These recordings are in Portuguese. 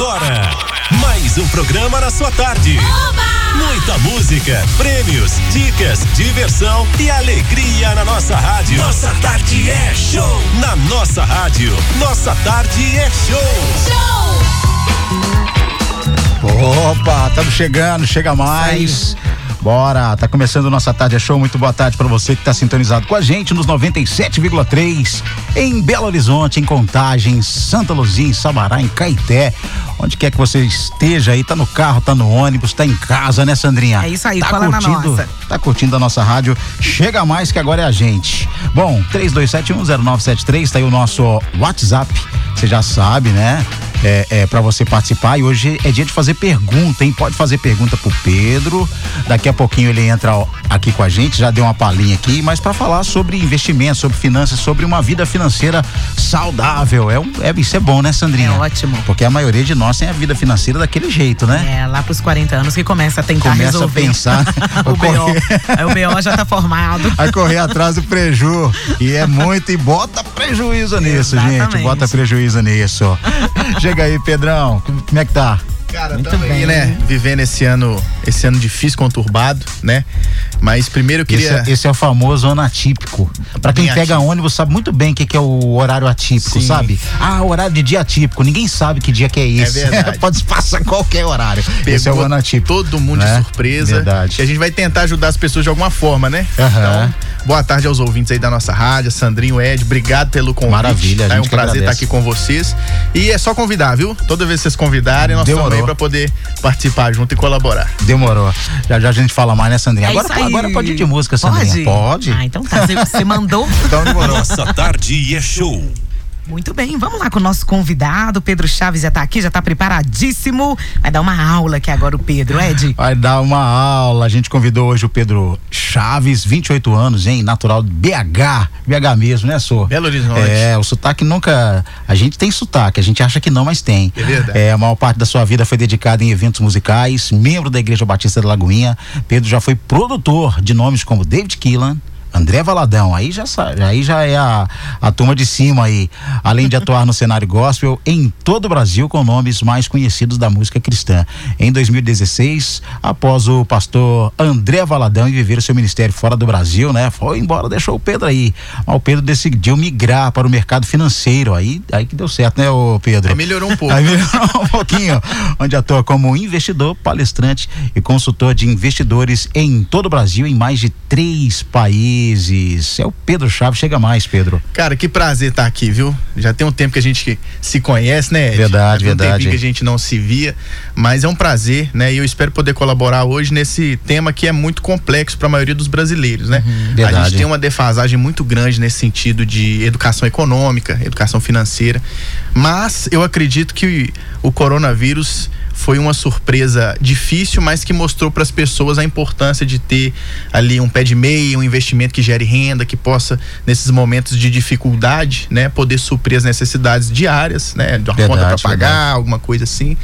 Agora, mais um programa na sua tarde. Muita música, prêmios, dicas, diversão e alegria na nossa rádio. Nossa tarde é show. Na nossa rádio, nossa tarde é show. Opa, estamos chegando, chega mais. Bora, tá começando nossa tarde é show. Muito boa tarde para você que tá sintonizado com a gente nos 97,3 em Belo Horizonte, em Contagem, Santa Luzia, em Sabará, em Caeté. Onde quer que você esteja aí, tá no carro, tá no ônibus, tá em casa, né, Sandrinha? É isso aí, tá cola na curtindo, nossa. Tá curtindo a nossa rádio? Chega mais que agora é a gente. Bom, 32710973 tá aí o nosso WhatsApp. Você já sabe, né? É, é para você participar e hoje é dia de fazer pergunta, hein? Pode fazer pergunta pro Pedro. Daqui a pouquinho ele entra aqui com a gente, já deu uma palhinha aqui, mas para falar sobre investimento, sobre finanças, sobre uma vida financeira saudável. É, um, é isso é bom, né, Sandrinha? É ótimo. Porque a maioria de nós tem a vida financeira daquele jeito, né? É, lá pros 40 anos que começa a tentar Começa resolver. a pensar. o correr- BO. Aí o BO já tá formado. Vai correr atrás do preju. E é muito, e bota prejuízo nisso, gente. Exatamente. Bota prejuízo nisso. Chega aí, Pedrão. Como é que tá? Cara, Muito tamo aí, bem. né? Vivendo esse ano, esse ano difícil, conturbado, né? Mas primeiro eu Esse, queria. é- esse é o famoso ano atípico. Pra quem Bem pega atípico. ônibus sabe muito bem o que, que é o horário atípico, Sim. sabe? Ah, horário de dia atípico. Ninguém sabe que dia que é esse. verdade. Pode passar qualquer horário. esse é o pegou ano atípico. Todo mundo né? de surpresa. Verdade. E a gente vai tentar ajudar as pessoas de alguma forma, né? Aham. Então, boa tarde aos ouvintes aí da nossa rádio, Sandrinho, Ed, obrigado pelo convite. Maravilha? É gente um que prazer estar agradece. aqui com vocês. E é só convidar, viu? Toda vez que vocês convidarem, nós estamos Demorou. aí pra poder participar junto e colaborar. Demorou. Já já a gente fala mais, né, Sandrinha? É agora, isso aí. agora pode ir de música, Sandrinha. Pode. Ah, então tá. Você- Você mandou. Então demorou. Nossa tarde é show. Muito bem, vamos lá com o nosso convidado. Pedro Chaves já tá aqui, já tá preparadíssimo. Vai dar uma aula aqui agora o Pedro, Ed. Vai dar uma aula. A gente convidou hoje o Pedro Chaves, 28 anos, hein? Natural BH. BH mesmo, né, Sô? Belo Horizonte. É, o sotaque nunca. A gente tem sotaque, a gente acha que não, mas tem. É verdade. É, a maior parte da sua vida foi dedicada em eventos musicais, membro da Igreja Batista da Lagoinha. Pedro já foi produtor de nomes como David Keelan. André Valadão, aí já sabe, aí já é a, a turma de cima aí. Além de atuar no cenário gospel em todo o Brasil com nomes mais conhecidos da música cristã. Em 2016, após o pastor André Valadão e viver o seu ministério fora do Brasil, né? Foi embora, deixou o Pedro aí. Mas o Pedro decidiu migrar para o mercado financeiro. Aí, aí que deu certo, né, ô Pedro? Aí melhorou um pouco. Aí melhorou um pouquinho, onde atua como investidor, palestrante e consultor de investidores em todo o Brasil, em mais de três países. É o Pedro Chaves, chega mais, Pedro. Cara, que prazer estar aqui, viu? Já tem um tempo que a gente se conhece, né? Ed? Verdade, Já tem um verdade. tempinho que a gente não se via, mas é um prazer, né? E eu espero poder colaborar hoje nesse tema que é muito complexo para a maioria dos brasileiros, né? A verdade. gente tem uma defasagem muito grande nesse sentido de educação econômica, educação financeira, mas eu acredito que o coronavírus foi uma surpresa difícil, mas que mostrou para as pessoas a importância de ter ali um pé de meia, um investimento que gere renda, que possa nesses momentos de dificuldade, né, poder suprir as necessidades diárias, né, de uma Verdade, conta para pagar, verdade. alguma coisa assim.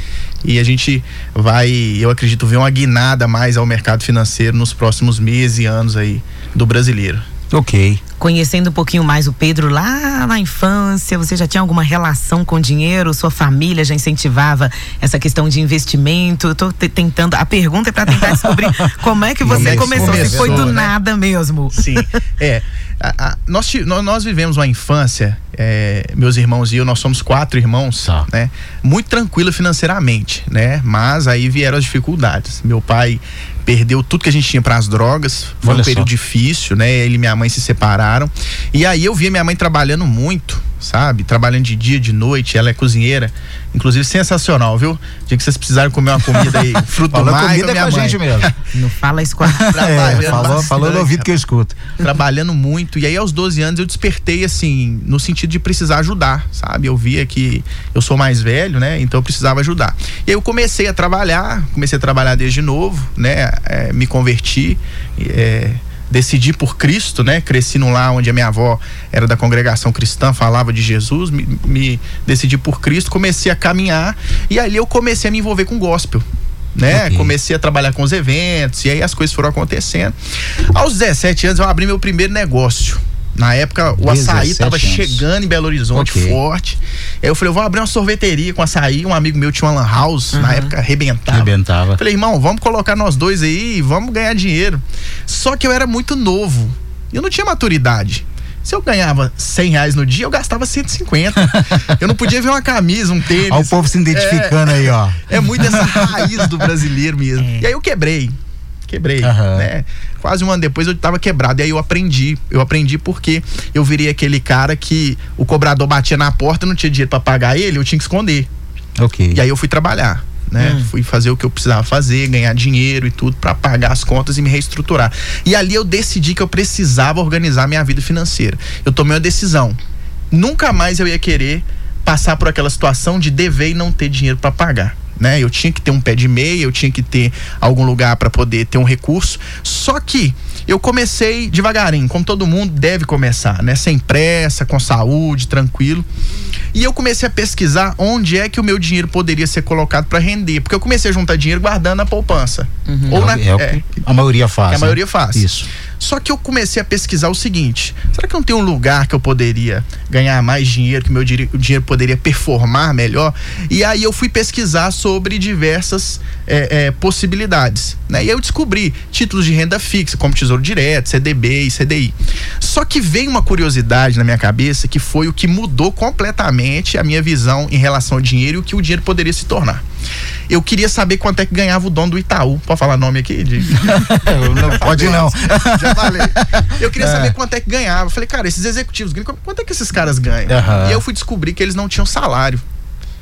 E a gente vai, eu acredito, ver uma guinada mais ao mercado financeiro nos próximos meses e anos aí do brasileiro. Ok. Conhecendo um pouquinho mais o Pedro lá na infância, você já tinha alguma relação com dinheiro? Sua família já incentivava essa questão de investimento? Eu tô te- tentando. A pergunta é para tentar descobrir como é que você é que começou. Se foi começou, do né? nada mesmo. Sim, é. A- a- nós, nós vivemos uma infância, é, meus irmãos e eu, nós somos quatro irmãos, Tá. né? Muito tranquila financeiramente, né? Mas aí vieram as dificuldades. Meu pai perdeu tudo que a gente tinha para as drogas. Foi Olha um só. período difícil, né? Ele e minha mãe se separaram. E aí eu via minha mãe trabalhando muito, sabe? Trabalhando de dia, de noite. Ela é cozinheira. Inclusive, sensacional, viu? Dia que vocês precisarem comer uma comida aí, fruto Falou mar, comida com a é minha com a mãe. gente mesmo. Não fala isso com a. É, falou, falou no ouvido que eu escuto. trabalhando muito. E aí, aos 12 anos, eu despertei, assim, no sentido de precisar ajudar, sabe? Eu via que eu sou mais velho, né? Então eu precisava ajudar. E aí eu comecei a trabalhar, comecei a trabalhar desde novo, né? É, me converti. é, decidi por Cristo, né? Cresci num lar onde a minha avó era da congregação cristã, falava de Jesus, me, me decidi por Cristo, comecei a caminhar e ali eu comecei a me envolver com gospel. Né? Ok. Comecei a trabalhar com os eventos e aí as coisas foram acontecendo. Aos 17 anos eu abri meu primeiro negócio, Na época, o açaí tava anos. chegando em Belo Horizonte okay. forte. Aí eu falei, eu vou abrir uma sorveteria com açaí. Um amigo meu tinha uma lan house, uhum. na época arrebentava. Arrebentava. Falei, irmão, vamos colocar nós dois aí e vamos ganhar dinheiro. Só que eu era muito novo. Eu não tinha maturidade. Se eu ganhava 100 reais no dia, eu gastava 150. eu não podia ver uma camisa, um tênis. Olha o povo se identificando é, aí, ó. É muito essa raiz do brasileiro mesmo. É. E aí eu quebrei. Quebrei, uhum. né? Quase um ano depois eu tava quebrado. E aí eu aprendi. Eu aprendi porque eu virei aquele cara que o cobrador batia na porta, não tinha dinheiro para pagar ele, eu tinha que esconder. Ok. E aí eu fui trabalhar. Né? Hum. Fui fazer o que eu precisava fazer, ganhar dinheiro e tudo para pagar as contas e me reestruturar. E ali eu decidi que eu precisava organizar minha vida financeira. Eu tomei uma decisão. Nunca mais eu ia querer passar por aquela situação de dever e não ter dinheiro para pagar né? Eu tinha que ter um pé de meia, eu tinha que ter algum lugar para poder ter um recurso. Só que eu comecei devagarinho, como todo mundo deve começar, né? Sem pressa, com saúde, tranquilo. E eu comecei a pesquisar onde é que o meu dinheiro poderia ser colocado para render, porque eu comecei a juntar dinheiro guardando na poupança. Uhum. Ou na, é, é, a maioria faz. É a maioria faz. Isso. Só que eu comecei a pesquisar o seguinte: será que não tem um lugar que eu poderia ganhar mais dinheiro, que meu dinheiro poderia performar melhor? E aí eu fui pesquisar sobre diversas é, é, possibilidades. Né? E eu descobri títulos de renda fixa, como Tesouro Direto, CDB e CDI. Só que veio uma curiosidade na minha cabeça que foi o que mudou completamente a minha visão em relação ao dinheiro e o que o dinheiro poderia se tornar. Eu queria saber quanto é que ganhava o dono do Itaú. Pode falar nome aqui? De... não, pode não. Já falei. Eu queria é. saber quanto é que ganhava. Eu falei, cara, esses executivos, quanto é que esses caras ganham? Uhum. E eu fui descobrir que eles não tinham salário.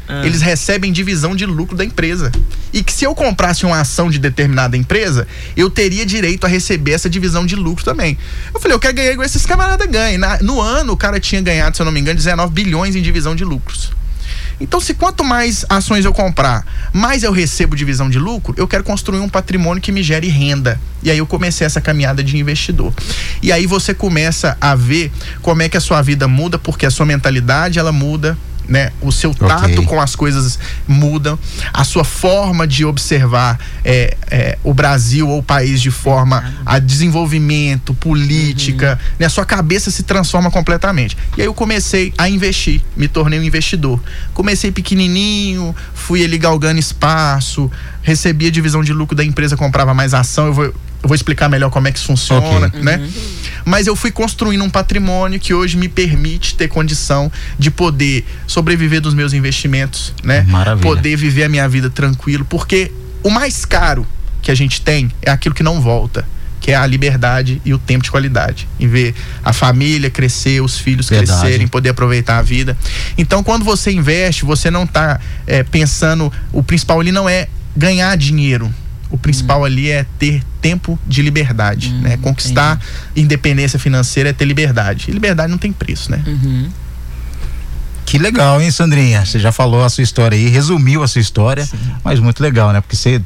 Ah. Eles recebem divisão de lucro da empresa. E que se eu comprasse uma ação de determinada empresa, eu teria direito a receber essa divisão de lucro também. Eu falei, eu quero ganhar igual esses camaradas ganham. No ano, o cara tinha ganhado, se eu não me engano, 19 bilhões em divisão de lucros. Então, se quanto mais ações eu comprar, mais eu recebo divisão de lucro, eu quero construir um patrimônio que me gere renda. E aí eu comecei essa caminhada de investidor. E aí você começa a ver como é que a sua vida muda, porque a sua mentalidade ela muda, né? O seu tato okay. com as coisas muda, a sua forma de observar é, é, o Brasil ou o país de forma a desenvolvimento, política, uhum. né? A sua cabeça se transforma completamente. E aí eu comecei a investir, me tornei um investidor. Comecei pequenininho, fui ali galgando espaço, recebia divisão de lucro da empresa, comprava mais ação, eu vou, eu vou explicar melhor como é que isso funciona, okay. né? Uhum. Mas eu fui construindo um patrimônio que hoje me permite ter condição de poder sobreviver dos meus investimentos, né? Maravilha. Poder viver a minha vida tranquilo, porque o mais caro que a gente tem é aquilo que não volta que é a liberdade e o tempo de qualidade. Em ver a família crescer, os filhos Verdade. crescerem, poder aproveitar a vida. Então, quando você investe, você não está é, pensando. O principal ali não é ganhar dinheiro. O principal hum. ali é ter tempo de liberdade, hum, né? Conquistar entendi. independência financeira é ter liberdade. E liberdade não tem preço, né? Uhum. Que legal, hein, Sandrinha? Você já falou a sua história aí, resumiu a sua história, Sim. mas muito legal, né? Porque você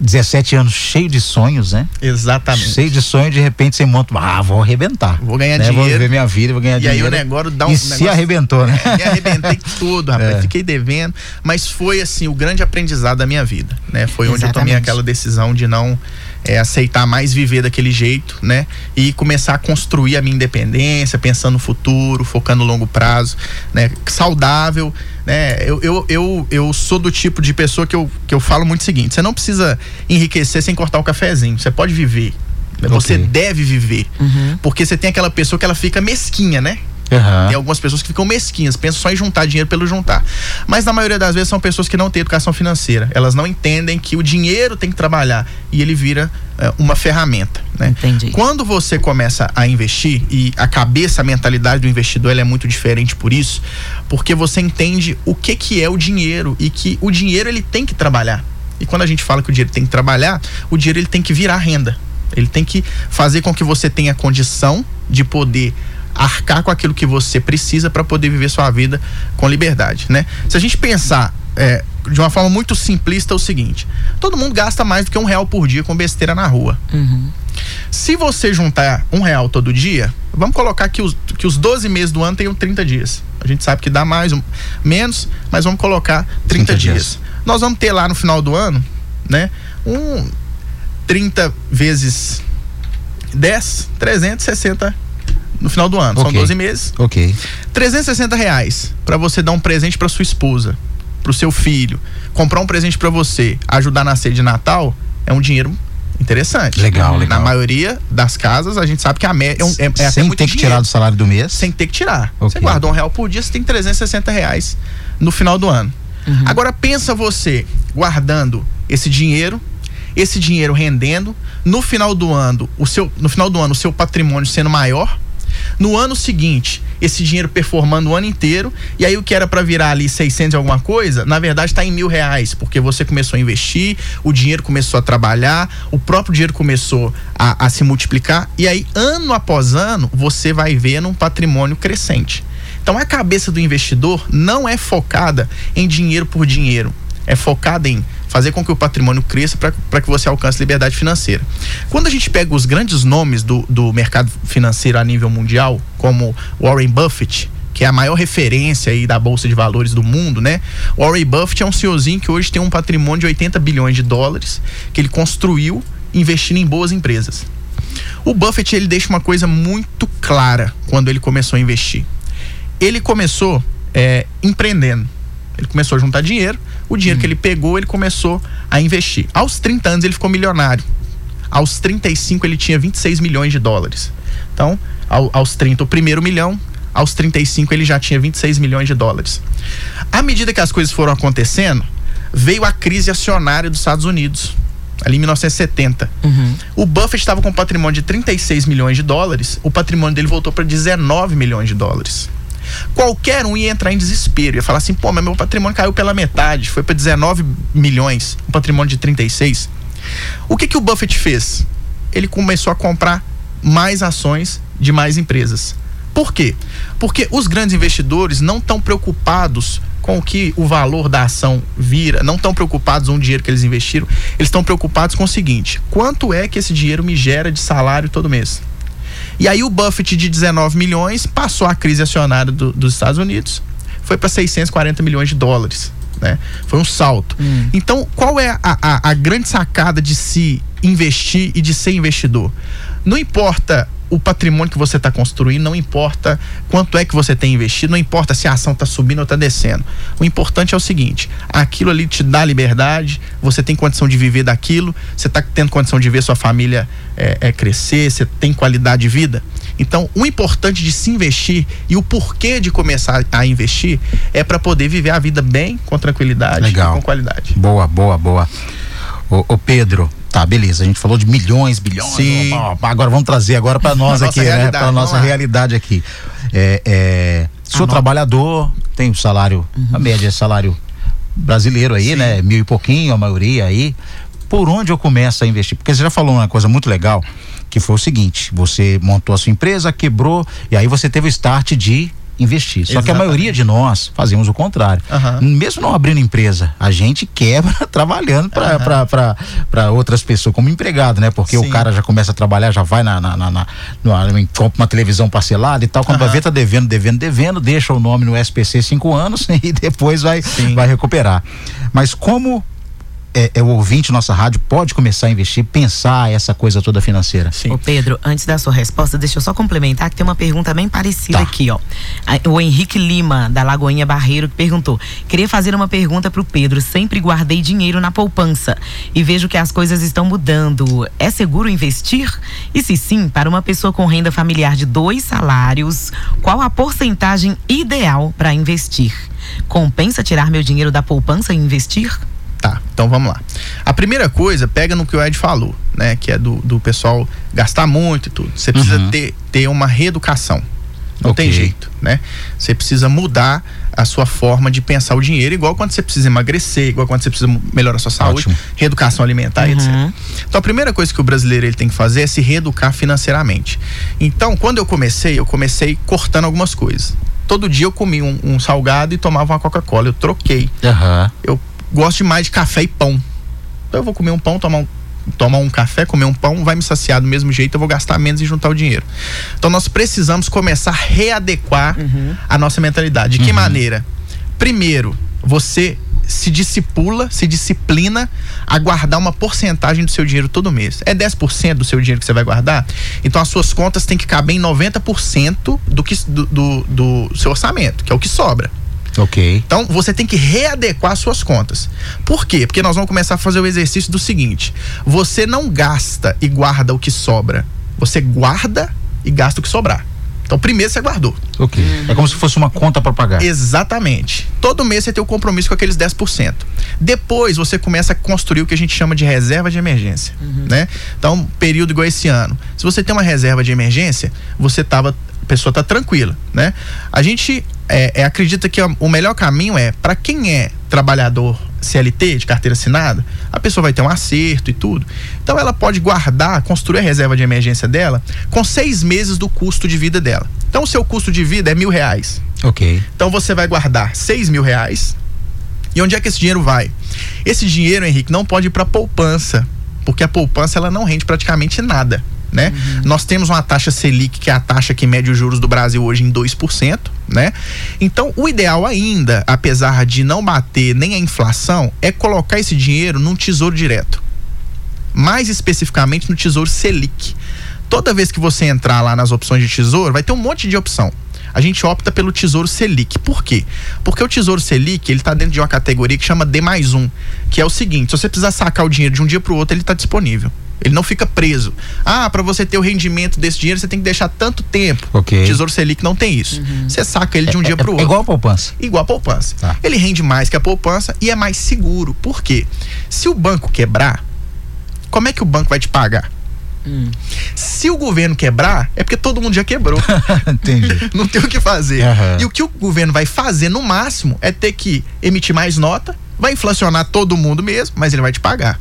17 anos cheio de sonhos, né? Exatamente. Cheio de sonhos, de repente você monta, ah, vou arrebentar. Vou ganhar né? dinheiro. Vou viver minha vida, vou ganhar e dinheiro. E aí o negócio dá um. E negócio, se arrebentou, né? É, me arrebentei tudo, rapaz. É. Fiquei devendo. Mas foi, assim, o grande aprendizado da minha vida, né? Foi Exatamente. onde eu tomei aquela decisão de não é, aceitar mais viver daquele jeito, né? E começar a construir a minha independência, pensando no futuro, focando no longo prazo, né? Saudável, né? Eu, eu, eu, eu sou do tipo de pessoa que eu, que eu falo muito o seguinte: você não precisa enriquecer sem cortar o cafezinho, você pode viver. Okay. Você deve viver. Uhum. Porque você tem aquela pessoa que ela fica mesquinha, né? Uhum. Tem algumas pessoas que ficam mesquinhas, pensam só em juntar dinheiro pelo juntar. Mas na maioria das vezes são pessoas que não têm educação financeira. Elas não entendem que o dinheiro tem que trabalhar e ele vira uh, uma ferramenta. Né? Entendi. Quando você começa a investir e a cabeça, a mentalidade do investidor é muito diferente por isso, porque você entende o que, que é o dinheiro e que o dinheiro ele tem que trabalhar. E quando a gente fala que o dinheiro tem que trabalhar, o dinheiro ele tem que virar renda. Ele tem que fazer com que você tenha condição de poder arcar com aquilo que você precisa para poder viver sua vida com liberdade, né? Se a gente pensar é, de uma forma muito simplista é o seguinte: todo mundo gasta mais do que um real por dia com besteira na rua. Uhum. Se você juntar um real todo dia, vamos colocar que os, que os 12 meses do ano tenham 30 dias. A gente sabe que dá mais, um, menos, mas vamos colocar 30, 30 dias. dias. Nós vamos ter lá no final do ano, né? Um 30 vezes 10, 360 no final do ano. São Ok. 12 meses. Ok. 360 reais para você dar um presente para sua esposa, para o seu filho, comprar um presente para você, ajudar na ceia de Natal, é um dinheiro interessante. Legal, legal. Na maioria das casas, a gente sabe que a média é, um- é, é Sem ter que dinheiro. tirar do salário do mês. Sem ter que tirar. Ok. Você guardou um real por dia, você tem 360 reais no final do ano. Agora pensa você guardando esse dinheiro, esse dinheiro rendendo, no final do ano, o seu, no final do ano, o seu patrimônio sendo maior. No ano seguinte, esse dinheiro performando o ano inteiro, e aí o que era para virar ali 600 e alguma coisa, na verdade está em mil reais, porque você começou a investir, o dinheiro começou a trabalhar, o próprio dinheiro começou a, a se multiplicar, e aí ano após ano você vai vendo um patrimônio crescente. Então a cabeça do investidor não é focada em dinheiro por dinheiro, é focada em fazer com que o patrimônio cresça para que você alcance liberdade financeira. Quando a gente pega os grandes nomes do, do mercado financeiro a nível mundial, como Warren Buffett, que é a maior referência aí da bolsa de valores do mundo, né? Warren Buffett é um senhorzinho que hoje tem um patrimônio de 80 bilhões de dólares que ele construiu investindo em boas empresas. O Buffett ele deixa uma coisa muito clara quando ele começou a investir. Ele começou é, empreendendo. Ele começou a juntar dinheiro. O dinheiro que ele pegou, ele começou a investir. Aos 30 anos, ele ficou milionário. Aos 35, ele tinha 26 milhões de dólares. Então, ao- aos 30, o primeiro milhão. Aos 35, ele já tinha 26 milhões de dólares. À medida que as coisas foram acontecendo, veio a crise acionária dos Estados Unidos, ali em 1970. O Buffett estava com um patrimônio de 36 milhões de dólares, o patrimônio dele voltou para 19 milhões de dólares. Qualquer um ia entrar em desespero, ia falar assim: pô, mas meu patrimônio caiu pela metade, foi para 19 milhões, um patrimônio de 36. O que, que o Buffett fez? Ele começou a comprar mais ações de mais empresas. Por quê? Porque os grandes investidores não estão preocupados com o que o valor da ação vira, não estão preocupados com o dinheiro que eles investiram, eles estão preocupados com o seguinte: quanto é que esse dinheiro me gera de salário todo mês? E aí o Buffett de 19 milhões passou a crise acionária do- dos Estados Unidos, foi para 640 milhões de dólares. Né? Foi um salto. Então, qual é a, a, a grande sacada de se investir e de ser investidor? Não importa o patrimônio que você está construindo, não importa quanto é que você tem investido, não importa se a ação está subindo ou está descendo. O importante é o seguinte: aquilo ali te dá liberdade, você tem condição de viver daquilo, você está tendo condição de ver sua família é, é, crescer, você tem qualidade de vida. Então, o importante de se investir e o porquê de começar a investir é para poder viver a vida bem, com tranquilidade Legal. e com qualidade. Boa, boa, boa. Ô, ô, Pedro, tá, beleza. A gente falou de milhões, bilhões. Sim. Agora vamos trazer agora para nós aqui, né? Para nossa lá. realidade aqui. É, é, sou trabalhador, tenho salário, a média é salário brasileiro aí, Sim. né? Mil e pouquinho, a maioria aí. Por onde eu começo a investir? Porque você já falou uma coisa muito legal, que foi o seguinte: você montou a sua empresa, quebrou, e aí você teve o start de investir. Só que a Exatamente. maioria de nós fazemos o contrário. Aham. Mesmo não abrindo empresa, a gente quebra trabalhando para outras pessoas, como empregado, né? Porque Sim. o cara já começa a trabalhar, já vai na, na, na, na- no- compra uma televisão parcelada e tal. Quando vai Aham. ver, tá devendo, devendo, devendo, deixa o nome no SPC cinco anos e depois vai, Sim. vai recuperar. Mas como é, é o ouvinte nossa rádio pode começar a investir, pensar essa coisa toda financeira? Sim. Ô Pedro, antes da sua resposta, deixa eu só complementar que tem uma pergunta bem parecida Tá. aqui, ó. O Henrique Lima, da Lagoinha Barreiro, que perguntou: queria fazer uma pergunta pro Pedro. Sempre guardei dinheiro na poupança e vejo que as coisas estão mudando. É seguro investir? E se sim, para uma pessoa com renda familiar de dois salários, qual a porcentagem ideal para investir? Compensa tirar meu dinheiro da poupança e investir? Tá, então vamos lá. A primeira coisa, pega no que o Ed falou, né? Que é do, do pessoal gastar muito e tudo. Você precisa Uhum. ter, ter uma reeducação. Não Ok. tem jeito, né? Você precisa mudar a sua forma de pensar o dinheiro, igual quando você precisa emagrecer, igual quando você precisa melhorar a sua saúde, Ótimo. reeducação alimentar, etc. Uhum. Então a primeira coisa que o brasileiro ele tem que fazer é se reeducar financeiramente. Então, quando eu comecei, eu comecei cortando algumas coisas. Todo dia eu comia um, um salgado e tomava uma Coca-Cola. Eu troquei Aham. eu gosto demais de café e pão. Então eu vou comer um pão, tomar um, tomar um café, comer um pão, vai me saciar do mesmo jeito, eu vou gastar menos e juntar o dinheiro. Então nós precisamos começar a readequar a nossa mentalidade. De que maneira? Primeiro, você se discipula, se disciplina a guardar uma porcentagem do seu dinheiro todo mês. É 10% do seu dinheiro que você vai guardar? Então as suas contas têm que caber em 90% do, que, do, do, do seu orçamento, que é o que sobra. Ok. Então você tem que readequar suas contas. Por quê? Porque nós vamos começar a fazer o exercício do seguinte: você não gasta e guarda o que sobra. Você guarda e gasta o que sobrar. Então, primeiro você guardou. Ok. É como se fosse uma conta para pagar. Exatamente. Todo mês você tem o um compromisso com aqueles 10%. Depois você começa a construir o que a gente chama de reserva de emergência, uhum. né? Então, período igual esse ano. Se você tem uma reserva de emergência, você tava a pessoa tá tranquila, né? A gente é, é, acredita que o melhor caminho é para quem é trabalhador CLT de carteira assinada, a pessoa vai ter um acerto e tudo. Então ela pode guardar, construir a reserva de emergência dela com seis meses do custo de vida dela. Então o seu custo de vida é mil reais. Ok. Então você vai guardar seis mil reais. E onde é que esse dinheiro vai? Esse dinheiro, Henrique, não pode ir para poupança, porque a poupança ela não rende praticamente nada né? Uhum. Nós temos uma taxa Selic, que é a taxa que mede os juros do Brasil hoje em 2%, né? Então, o ideal ainda, apesar de não bater nem a inflação, é colocar esse dinheiro num tesouro direto. Mais especificamente no tesouro Selic. Toda vez que você entrar lá nas opções de tesouro, vai ter um monte de opção a gente opta pelo Tesouro Selic. Por quê? Porque o Tesouro Selic, ele está dentro de uma categoria que chama D mais um, que é o seguinte, se você precisar sacar o dinheiro de um dia para o outro, ele está disponível. Ele não fica preso. Ah, para você ter o rendimento desse dinheiro, você tem que deixar tanto tempo. Okay. Tesouro Selic não tem isso. Uhum. Você saca ele de um é, dia para o é, outro. Igual a poupança. Igual a poupança. Tá. Ele rende mais que a poupança e é mais seguro. Por quê? Se o banco quebrar, como é que o banco vai te pagar? Hum. Se o governo quebrar, é porque todo mundo já quebrou. Entendi. não tem o que fazer. Uhum. E o que o governo vai fazer no máximo é ter que emitir mais nota, vai inflacionar todo mundo mesmo, mas ele vai te pagar.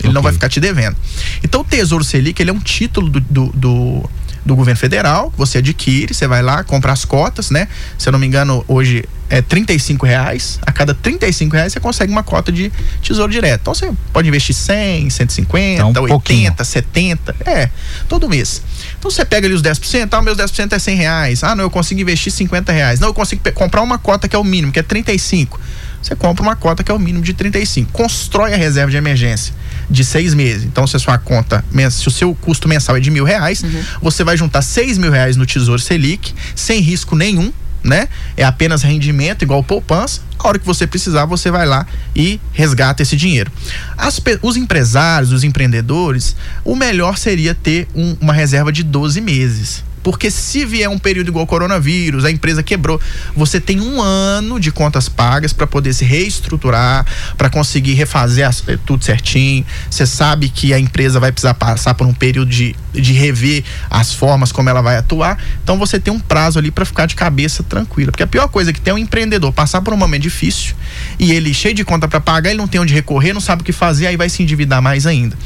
Ele okay. não vai ficar te devendo. Então o Tesouro Selic ele é um título do, do, do, do governo federal que você adquire, você vai lá, compra as cotas, né? Se eu não me engano, hoje é 35 reais. A cada 35 reais você consegue uma cota de tesouro direto. Então você pode investir 100, 150, então, um 80, pouquinho. 70. É, todo mês. Então você pega ali os 10%, ah, meus 10% é 100 reais. Ah, não, eu consigo investir 50 reais. Não, eu consigo comprar uma cota que é o mínimo, que é 35. Você compra uma cota que é o mínimo de 35. Constrói a reserva de emergência de seis meses. Então, se a sua conta, se o seu custo mensal é de mil reais, uhum. você vai juntar seis mil reais no Tesouro Selic, sem risco nenhum, né? É apenas rendimento, igual poupança. A hora que você precisar, você vai lá e resgata esse dinheiro. As, os empresários, os empreendedores, o melhor seria ter um, uma reserva de 12 meses. Porque se vier um período igual coronavírus, a empresa quebrou, você tem um ano de contas pagas para poder se reestruturar, para conseguir refazer as, eh, tudo certinho. Você sabe que a empresa vai precisar passar por um período de, de rever as formas como ela vai atuar. Então você tem um prazo ali para ficar de cabeça tranquila. Porque a pior coisa é que tem um empreendedor passar por um momento difícil e ele cheio de conta para pagar, ele não tem onde recorrer, não sabe o que fazer, aí vai se endividar mais ainda.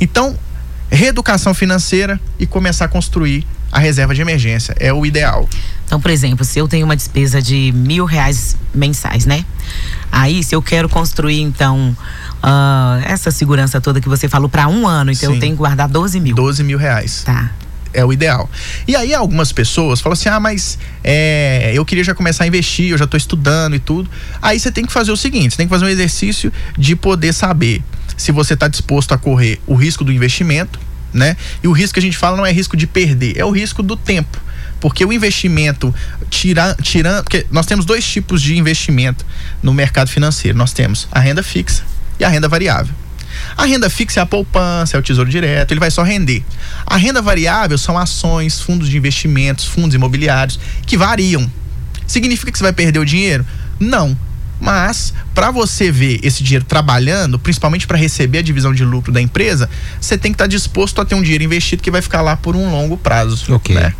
Então, reeducação financeira e começar a construir a reserva de emergência. É o ideal. Então, por exemplo, se eu tenho uma despesa de mil reais mensais, né? Aí, se eu quero construir, então, uh, essa segurança toda que você falou para um ano, então Sim. eu tenho que guardar 12 mil. 12 mil reais. Tá é o ideal. E aí algumas pessoas falam assim: ah, mas é, eu queria já começar a investir, eu já estou estudando e tudo. Aí você tem que fazer o seguinte: você tem que fazer um exercício de poder saber se você está disposto a correr o risco do investimento, né? E o risco que a gente fala não é risco de perder, é o risco do tempo. Porque o investimento tirando, tira, nós temos dois tipos de investimento no mercado financeiro. Nós temos a renda fixa e a renda variável. A renda fixa é a poupança, é o tesouro direto, ele vai só render. A renda variável são ações, fundos de investimentos, fundos imobiliários que variam. Significa que você vai perder o dinheiro? Não. Mas, para você ver esse dinheiro trabalhando, principalmente para receber a divisão de lucro da empresa, você tem que estar tá disposto a ter um dinheiro investido que vai ficar lá por um longo prazo. Ok. Né?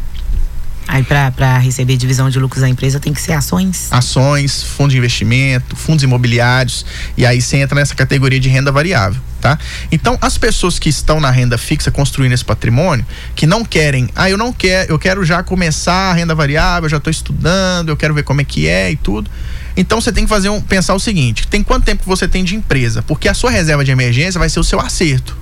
Aí para receber divisão de lucros da empresa tem que ser ações? Ações, fundos de investimento, fundos imobiliários e aí você entra nessa categoria de renda variável, tá? Então as pessoas que estão na renda fixa construindo esse patrimônio, que não querem, ah, eu não quero, eu quero já começar a renda variável, eu já estou estudando, eu quero ver como é que é e tudo. Então você tem que fazer um, pensar o seguinte: tem quanto tempo você tem de empresa? Porque a sua reserva de emergência vai ser o seu acerto.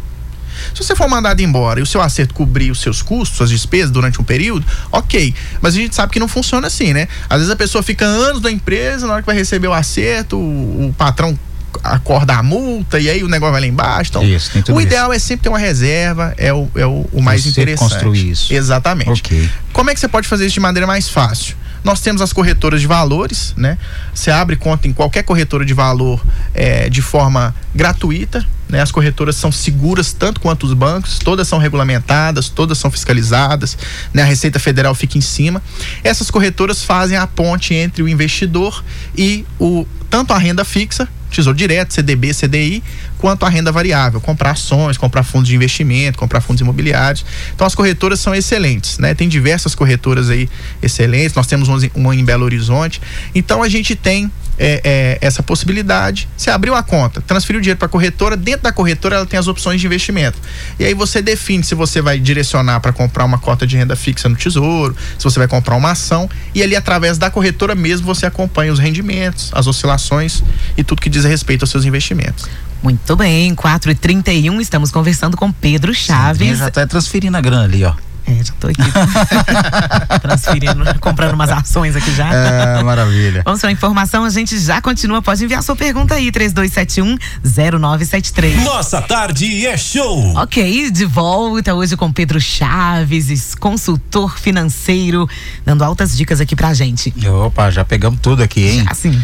Se você for mandado embora e o seu acerto cobrir os seus custos, suas despesas durante um período, ok. Mas a gente sabe que não funciona assim, né? Às vezes a pessoa fica anos na empresa, na hora que vai receber o acerto, o, o patrão acorda a multa e aí o negócio vai lá embaixo. Então, Isso, tem tudo o isso. ideal é sempre ter uma reserva, é o, é o, o mais Você interessante. construir isso. Exatamente. Ok. Como é que você pode fazer isso de maneira mais fácil? Nós temos as corretoras de valores, né? Você abre conta em qualquer corretora de valor é, de forma gratuita. Né? As corretoras são seguras tanto quanto os bancos, todas são regulamentadas, todas são fiscalizadas, né? A Receita Federal fica em cima. Essas corretoras fazem a ponte entre o investidor e o tanto a renda fixa, Tesouro Direto, CDB, CDI, quanto a renda variável, comprar ações, comprar fundos de investimento, comprar fundos imobiliários. Então as corretoras são excelentes, né? Tem diversas corretoras aí excelentes, nós temos uma em Belo Horizonte. Então a gente tem é, é, essa possibilidade. Você abriu a conta, transferiu o dinheiro para a corretora, dentro da corretora ela tem as opções de investimento. E aí você define se você vai direcionar para comprar uma cota de renda fixa no Tesouro, se você vai comprar uma ação, e ali através da corretora mesmo você acompanha os rendimentos, as oscilações e tudo que diz a respeito aos seus investimentos. Muito bem, 4 e 31 estamos conversando com Pedro Chaves. já tá transferindo a grana ali, ó. É, já tô aqui transferindo, comprando umas ações aqui já. É, maravilha. Vamos para a informação, a gente já continua. Pode enviar sua pergunta aí, 3271-0973. Nossa tarde é show. Ok, de volta hoje com Pedro Chaves, consultor financeiro, dando altas dicas aqui pra gente. Opa, já pegamos tudo aqui, hein? Assim.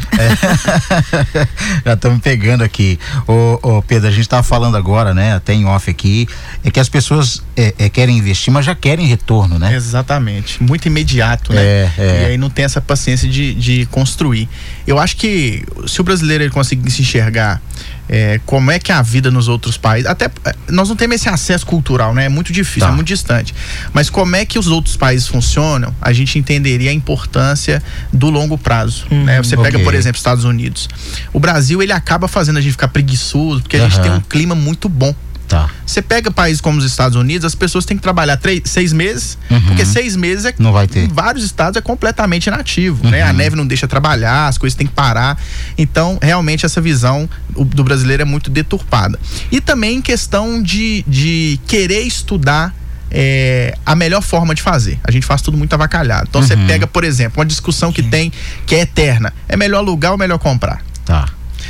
já estamos pegando aqui. Ô, ô, Pedro, a gente estava falando agora, né? Até em off aqui, é que as pessoas é, é, querem investir, mas já querem retorno, né? Exatamente. Muito imediato, né? É, é. E aí não tem essa paciência de, de construir. Eu acho que se o brasileiro ele conseguir se enxergar é, como é que é a vida nos outros países, até é, nós não temos esse acesso cultural, né? É muito difícil, Tá. é muito distante. Mas como é que os outros países funcionam, a gente entenderia a importância do longo prazo, né? Você pega, ok. por exemplo, Estados Unidos. O Brasil, ele acaba fazendo a gente ficar preguiçoso, porque a gente Aham. tem um clima muito bom. Tá. Você pega países como os Estados Unidos, as pessoas têm que trabalhar três, seis meses, Uhum. porque seis meses é, Não vai ter. em vários estados é completamente inativo, né? Uhum. A neve não deixa trabalhar, as coisas têm que parar. Então, realmente, essa visão do brasileiro é muito deturpada. E também questão de, de querer estudar é, a melhor forma de fazer. A gente faz tudo muito avacalhado. Então, você Uhum. pega, por exemplo, uma discussão que tem, que é eterna. É melhor alugar ou melhor comprar? Tá.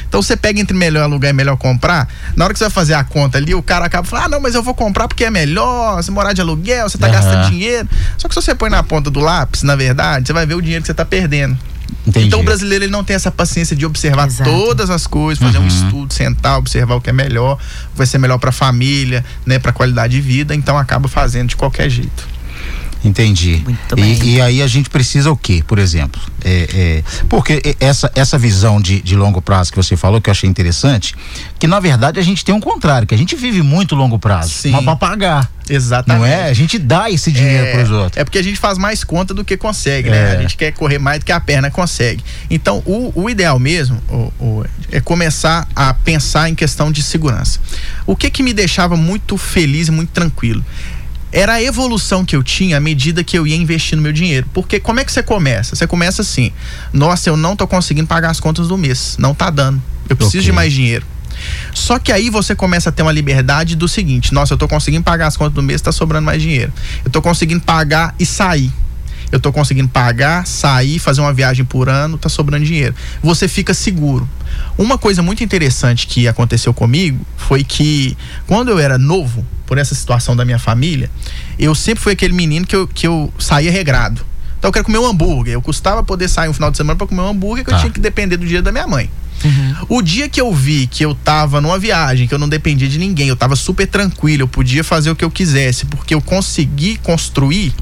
Então você pega entre melhor alugar e melhor comprar, na hora que você vai fazer a conta ali, o cara acaba falando, ah, não, mas eu vou comprar porque é melhor, você morar de aluguel, você tá Aham. gastando dinheiro. Só que se você põe na ponta do lápis, na verdade, você vai ver o dinheiro que você tá perdendo. Entendi. Então o brasileiro ele não tem essa paciência de observar Exato. todas as coisas, fazer um Uhum. estudo, sentar, observar o que é melhor, o que vai ser melhor pra família, né, pra qualidade de vida, então acaba fazendo de qualquer jeito. Entendi. Muito E- bem. E, aí a gente precisa o quê, por exemplo? É, é, porque essa, essa visão de, de longo prazo que você falou, que eu achei interessante, que na verdade a gente tem um contrário, que a gente vive muito longo prazo, Sim. mas pra pagar. Exatamente. Não é? A gente dá esse dinheiro é, pros outros. É porque a gente faz mais conta do que consegue, né? É. A gente quer correr mais do que a perna consegue. Então, o, o ideal mesmo o- o- é começar a pensar em questão de segurança. O que que me deixava muito feliz e muito tranquilo? Era a evolução que eu tinha à medida que eu ia investindo meu dinheiro. Porque como é que você começa? Você começa assim: nossa, eu não tô conseguindo pagar as contas do mês. Não tá dando. Eu preciso Ok. de mais dinheiro. Só que aí você começa a ter uma liberdade do seguinte: nossa, eu tô conseguindo pagar as contas do mês, tá sobrando mais dinheiro. Eu tô conseguindo pagar e sair. Eu tô conseguindo pagar, sair, fazer uma viagem por ano, tá sobrando dinheiro. Você fica seguro. Uma coisa muito interessante que aconteceu comigo foi que quando eu era novo, por essa situação da minha família, eu sempre fui aquele menino que eu, que eu saía regrado. Então eu quero comer um hambúrguer. Eu custava poder sair um final de semana para comer um hambúrguer que eu Tá. tinha que depender do dinheiro da minha mãe. O dia que eu vi que eu tava numa viagem, que eu não dependia de ninguém, eu tava super tranquilo, eu podia fazer o que eu quisesse, porque eu consegui construir,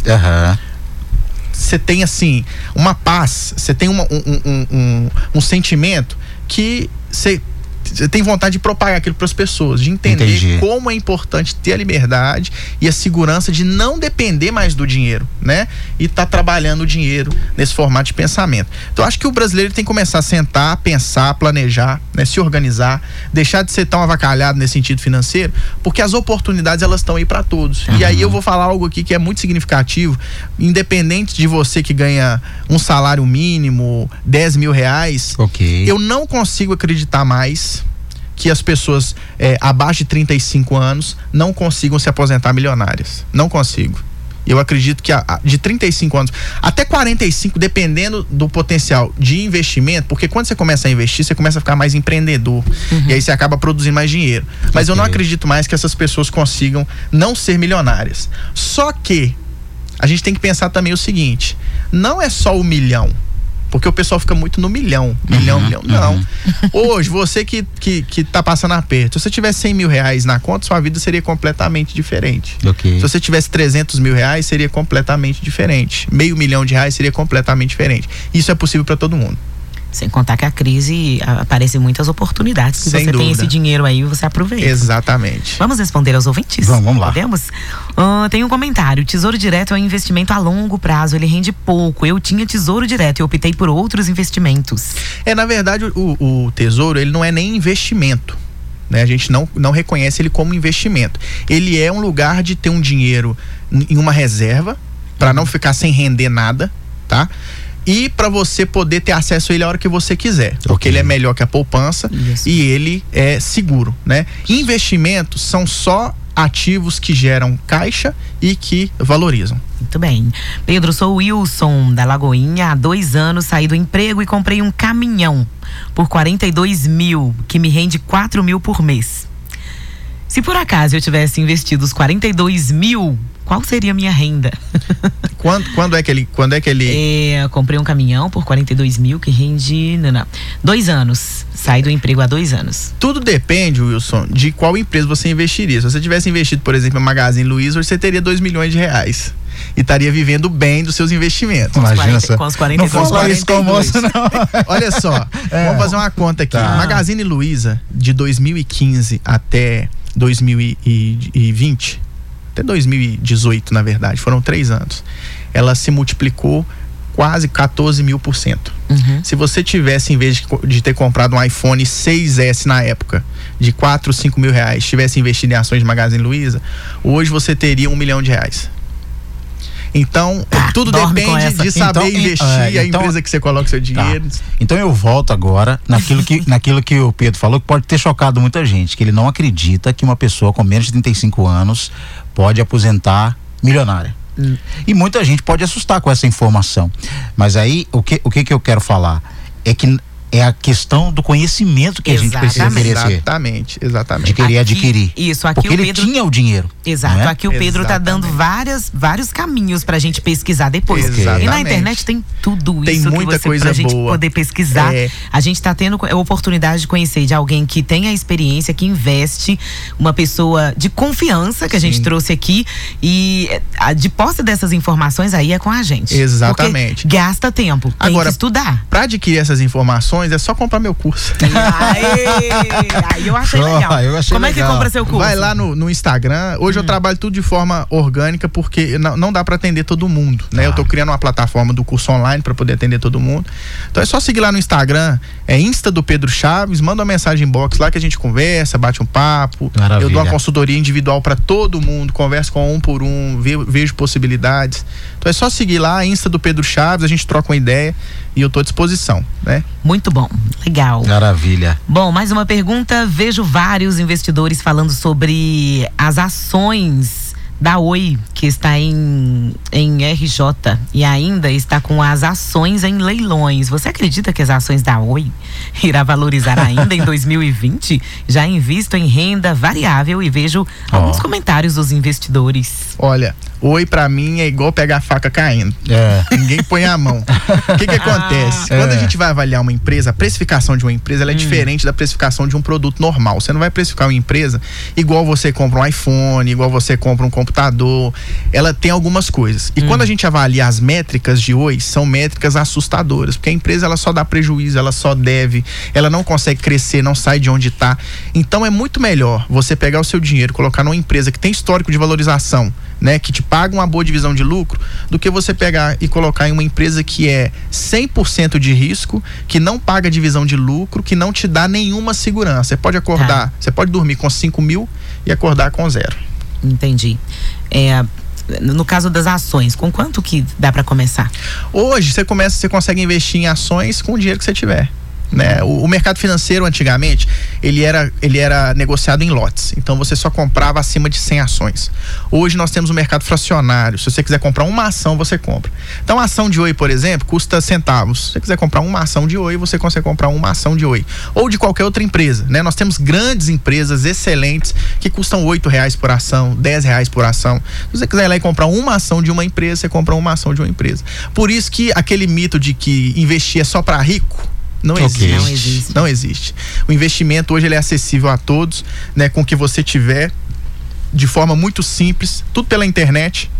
você tem assim, uma paz, você tem uma- um, um, um, um, um sentimento que você você tem vontade de propagar aquilo para as pessoas, de entender Entendi. como é importante ter a liberdade e a segurança de não depender mais do dinheiro, né? E tá trabalhando o dinheiro nesse formato de pensamento. Então acho que o brasileiro tem que começar a sentar, pensar, planejar, né? se organizar, deixar de ser tão avacalhado nesse sentido financeiro, porque as oportunidades elas estão aí para todos. E aí eu vou falar algo aqui que é muito significativo, independente de você que ganha um salário mínimo, 10 mil reais, Ok. eu não consigo acreditar mais que as pessoas é, abaixo de 35 anos não consigam se aposentar milionárias. Não consigo. Eu acredito que a, a, de 35 anos até 45, dependendo do potencial de investimento, porque quando você começa a investir, você começa a ficar mais empreendedor. Uhum. E aí você acaba produzindo mais dinheiro. Mas okay. eu não acredito mais que essas pessoas consigam não ser milionárias. Só que a gente tem que pensar também o seguinte: não é só o milhão. Porque o pessoal fica muito no milhão. Milhão, uhum, milhão. Não. Uhum. Hoje, você que, que, que tá passando aperto, se você tivesse 100 mil reais na conta, sua vida seria completamente diferente. Okay. Se você tivesse 300 mil reais, seria completamente diferente. Meio milhão de reais seria completamente diferente. Isso é possível para todo mundo. Sem contar que a crise aparece muitas oportunidades. Se você dúvida. tem esse dinheiro aí, você aproveita. Exatamente. Vamos responder aos ouvintes? Vamos, vamos lá. Podemos? Uh, tem um comentário. Tesouro direto é um investimento a longo prazo, ele rende pouco. Eu tinha tesouro direto e optei por outros investimentos. É, na verdade, o, o tesouro, ele não é nem investimento. Né? A gente não, não reconhece ele como investimento. Ele é um lugar de ter um dinheiro em uma reserva, para não ficar sem render nada, tá? E para você poder ter acesso a ele a hora que você quiser. Okay. Porque ele é melhor que a poupança Isso. e ele é seguro, né? Investimentos são só ativos que geram caixa e que valorizam. Muito bem. Pedro, sou Wilson da Lagoinha. Há dois anos saí do emprego e comprei um caminhão por 42 mil, que me rende 4 mil por mês. Se por acaso eu tivesse investido os 42 mil qual seria a minha renda? quando, quando é que ele. Quando é que ele... É, eu comprei um caminhão por 42 mil que rende. Não, não, dois anos. Sai do emprego há dois anos. Tudo depende, Wilson, de qual empresa você investiria. Se você tivesse investido, por exemplo, em Magazine Luiza, você teria 2 milhões de reais e estaria vivendo bem dos seus investimentos. Imagina 40, com os 42. Não fala isso com o moço, não. Olha só, é. vamos fazer uma conta aqui. Tá. Magazine Luiza, de 2015 até 2020, até 2018, na verdade, foram três anos, ela se multiplicou quase 14 mil por cento. Uhum. Se você tivesse, em vez de, de, ter comprado um iPhone 6S na época, de 4, 5 mil reais, tivesse investido em ações de Magazine Luiza, hoje você teria um milhão de reais. Então, ah, tudo depende de saber então, investir é, então, a empresa que você coloca seu tá. dinheiro. Tá. Então eu volto agora naquilo que, naquilo que o Pedro falou, que pode ter chocado muita gente, que ele não acredita que uma pessoa com menos de 35 anos pode aposentar milionária. Hum. E muita gente pode assustar com essa informação. Mas aí, o que, o que, que eu quero falar? É que é a questão do conhecimento que exatamente. a gente precisa querer Exatamente, exatamente. De querer aqui, adquirir. Isso, aqui Porque o Pedro, ele tinha o dinheiro. Exato, é? aqui o Pedro está dando várias, vários caminhos pra gente pesquisar depois. Exatamente. E na internet tem tudo tem isso muita que você, coisa pra gente boa. poder pesquisar. É. A gente está tendo a oportunidade de conhecer de alguém que tem a experiência, que investe, uma pessoa de confiança que a gente Sim. trouxe aqui e a, de posse dessas informações aí é com a gente. Exatamente. Porque gasta tempo, tem Agora, que estudar. Para adquirir essas informações é só comprar meu curso. aí eu achei legal. Eu achei Como legal. é que compra seu curso? Vai lá no, no Instagram. Hoje hum. eu trabalho tudo de forma orgânica porque não, não dá para atender todo mundo, né? Ah. Eu tô criando uma plataforma do curso online para poder atender todo mundo. Então é só seguir lá no Instagram, é Insta do Pedro Chaves, manda uma mensagem box lá que a gente conversa, bate um papo. Maravilha. Eu dou uma consultoria individual para todo mundo, converso com um por um, vejo possibilidades. Então é só seguir lá, Insta do Pedro Chaves, a gente troca uma ideia e eu estou à disposição, né? Muito bom, legal. Maravilha. Bom, mais uma pergunta. Vejo vários investidores falando sobre as ações da Oi, que está em, em RJ e ainda está com as ações em leilões. Você acredita que as ações da Oi irá valorizar ainda em 2020? Já invisto em renda variável e vejo oh. alguns comentários dos investidores. Olha, Oi para mim é igual pegar a faca caindo. É. Ninguém põe a mão. O que que acontece? Ah, Quando é. a gente vai avaliar uma empresa, a precificação de uma empresa é hum. diferente da precificação de um produto normal. Você não vai precificar uma empresa igual você compra um iPhone, igual você compra um computador. Ela tem algumas coisas. E hum. quando a gente avalia as métricas de Oi, são métricas assustadoras, porque a empresa ela só dá prejuízo, ela só deve, ela não consegue crescer, não sai de onde está. Então é muito melhor você pegar o seu dinheiro, colocar numa empresa que tem histórico de valorização, né, que te paga uma boa divisão de lucro, do que você pegar e colocar em uma empresa que é 100% de risco, que não paga divisão de lucro, que não te dá nenhuma segurança. Você pode acordar, tá. você pode dormir com 5 mil e acordar com zero. Entendi. É, no caso das ações, com quanto que dá para começar? Hoje você começa, você consegue investir em ações com o dinheiro que você tiver. Né? O, o, mercado financeiro antigamente ele era, ele era negociado em lotes, então você só comprava acima de 100 ações. Hoje nós temos o um mercado fracionário. Se você quiser comprar uma ação, você compra. Então a ação de Oi, por exemplo, custa centavos. Se você quiser comprar uma ação de Oi, você consegue comprar uma ação de Oi ou de qualquer outra empresa. Né? Nós temos grandes empresas excelentes que custam oito reais por ação, dez reais por ação. Se você quiser ir lá e comprar uma ação de uma empresa, você compra uma ação de uma empresa. Por isso que aquele mito de que investir é só para rico não, okay. existe. não existe. Não existe. O investimento hoje ele é acessível a todos, né, com o que você tiver de forma muito simples, tudo pela internet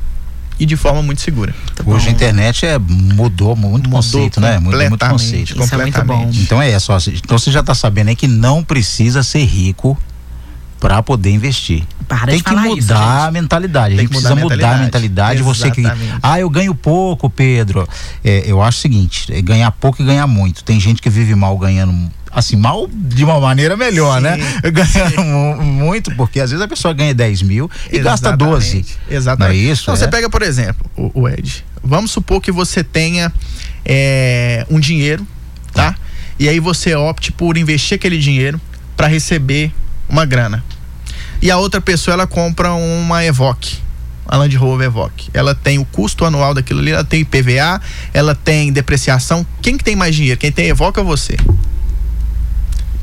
e de forma muito segura. Hoje a internet é, mudou muito mudou conceito, né? Mudou muito conceito. Isso é muito bom. Então é só, então você já está sabendo aí que não precisa ser rico para poder investir. Para Tem que mudar isso, a mentalidade. a gente precisa mudar a mentalidade. mentalidade. Você que, ah, eu ganho pouco, Pedro. É, eu acho o seguinte: é ganhar pouco e ganhar muito. Tem gente que vive mal ganhando assim, mal de uma maneira melhor, né? sim, né? Ganhando muito, porque às vezes a pessoa ganha 10 mil e Exatamente. gasta 12. Exatamente. Não é isso? Então é? você pega, por exemplo, o, o, Ed. Vamos supor que você tenha é, um dinheiro, tá? E aí você opte por investir aquele dinheiro para receber uma grana. E a outra pessoa ela compra uma Evoque, a Land Rover Evoque. Ela tem o custo anual daquilo ali, ela tem IPVA, ela tem depreciação. Quem que tem mais dinheiro? Quem tem Evoque é você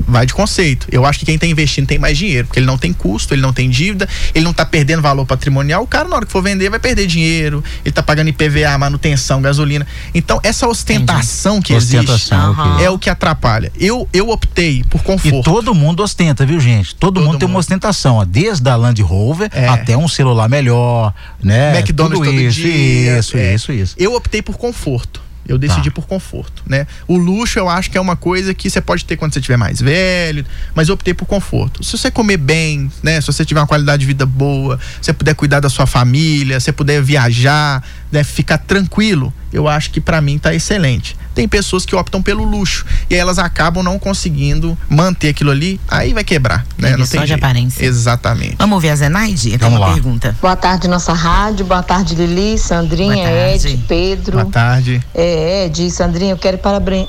vai de conceito. Eu acho que quem está investindo tem mais dinheiro, porque ele não tem custo, ele não tem dívida, ele não está perdendo valor patrimonial. O cara, na hora que for vender, vai perder dinheiro, ele está pagando IPVA, manutenção, gasolina. Então, essa ostentação Entendi. que ostentação, existe uhum. é o que atrapalha. Eu, eu optei por conforto. E todo mundo ostenta, viu, gente? Todo, todo mundo, mundo, tem uma ostentação, ó, desde a Land Rover é. até um celular melhor, né? McDonald's Tudo todo isso, dia. Isso, é. isso, isso. Eu optei por conforto. Eu decidi tá. por conforto, né? O luxo eu acho que é uma coisa que você pode ter quando você estiver mais velho, mas eu optei por conforto. Se você comer bem, né? Se você tiver uma qualidade de vida boa, se você puder cuidar da sua família, você puder viajar, né? Ficar tranquilo, eu acho que para mim tá excelente. Tem pessoas que optam pelo luxo e aí elas acabam não conseguindo manter aquilo ali, aí vai quebrar, né? Não tem só de aparência. Exatamente. Vamos ver a Zenaide? Tem uma lá. pergunta. Boa tarde, nossa rádio. Boa tarde, Lili, Sandrinha, Ed, Pedro. Boa tarde. É, Ed, Sandrinha, eu quero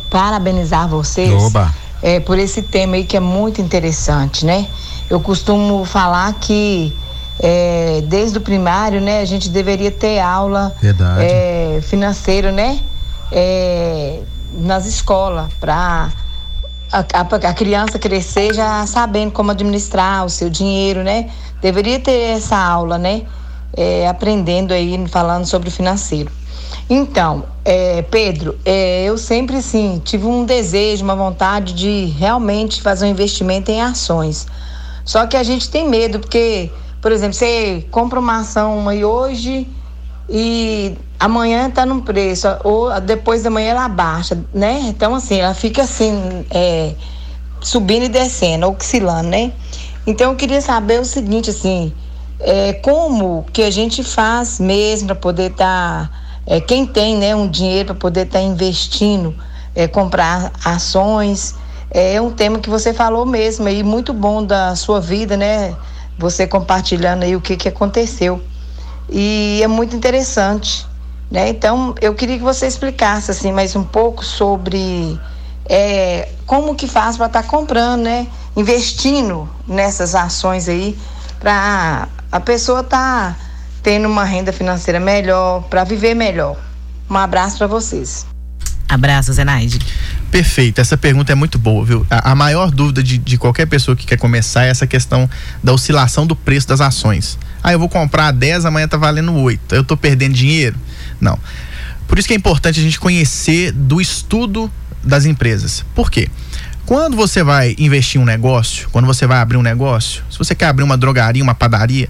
parabenizar vocês. Oba. É, por esse tema aí que é muito interessante, né? Eu costumo falar que é, desde o primário, né, a gente deveria ter aula é, financeira, né? É, nas escolas para a, a, a, criança crescer já sabendo como administrar o seu dinheiro, né? Deveria ter essa aula, né? É, aprendendo aí, falando sobre o financeiro. Então, é, Pedro, é, eu sempre sim tive um desejo, uma vontade de realmente fazer um investimento em ações. Só que a gente tem medo, porque, por exemplo, você compra uma ação aí hoje e amanhã está num preço, ou depois da manhã ela baixa, né? Então, assim, ela fica assim, é, subindo e descendo, oscilando, né? Então, eu queria saber o seguinte, assim, é, como que a gente faz mesmo para poder estar, tá, é, quem tem, né, um dinheiro para poder estar tá investindo, é, comprar ações, é um tema que você falou mesmo aí, muito bom da sua vida, né? Você compartilhando aí o que que aconteceu. E é muito interessante. Né? Então, eu queria que você explicasse assim mais um pouco sobre é, como que faz para estar tá comprando, né? investindo nessas ações aí, para a pessoa estar tá tendo uma renda financeira melhor, para viver melhor. Um abraço para vocês. Abraço, Zenaide. Perfeito, essa pergunta é muito boa, viu? A, a maior dúvida de, de, qualquer pessoa que quer começar é essa questão da oscilação do preço das ações. Ah, eu vou comprar 10, amanhã tá valendo 8. Eu tô perdendo dinheiro? Não. Por isso que é importante a gente conhecer do estudo das empresas. Por quê? Quando você vai investir em um negócio, quando você vai abrir um negócio, se você quer abrir uma drogaria, uma padaria,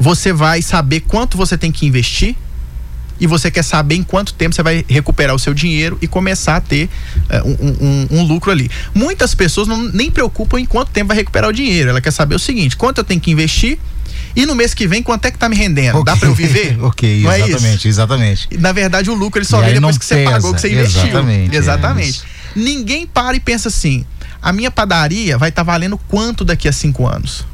você vai saber quanto você tem que investir e você quer saber em quanto tempo você vai recuperar o seu dinheiro e começar a ter uh, um, um, um, lucro ali. Muitas pessoas não nem preocupam em quanto tempo vai recuperar o dinheiro. Ela quer saber o seguinte: quanto eu tenho que investir e no mês que vem, quanto é que tá me rendendo? Okay. Dá para eu viver? ok, não exatamente, é exatamente. Na verdade, o lucro ele só vem depois que você pesa. pagou, que você investiu. Exatamente. Exatamente. É Ninguém para e pensa assim: a minha padaria vai estar tá valendo quanto daqui a cinco anos?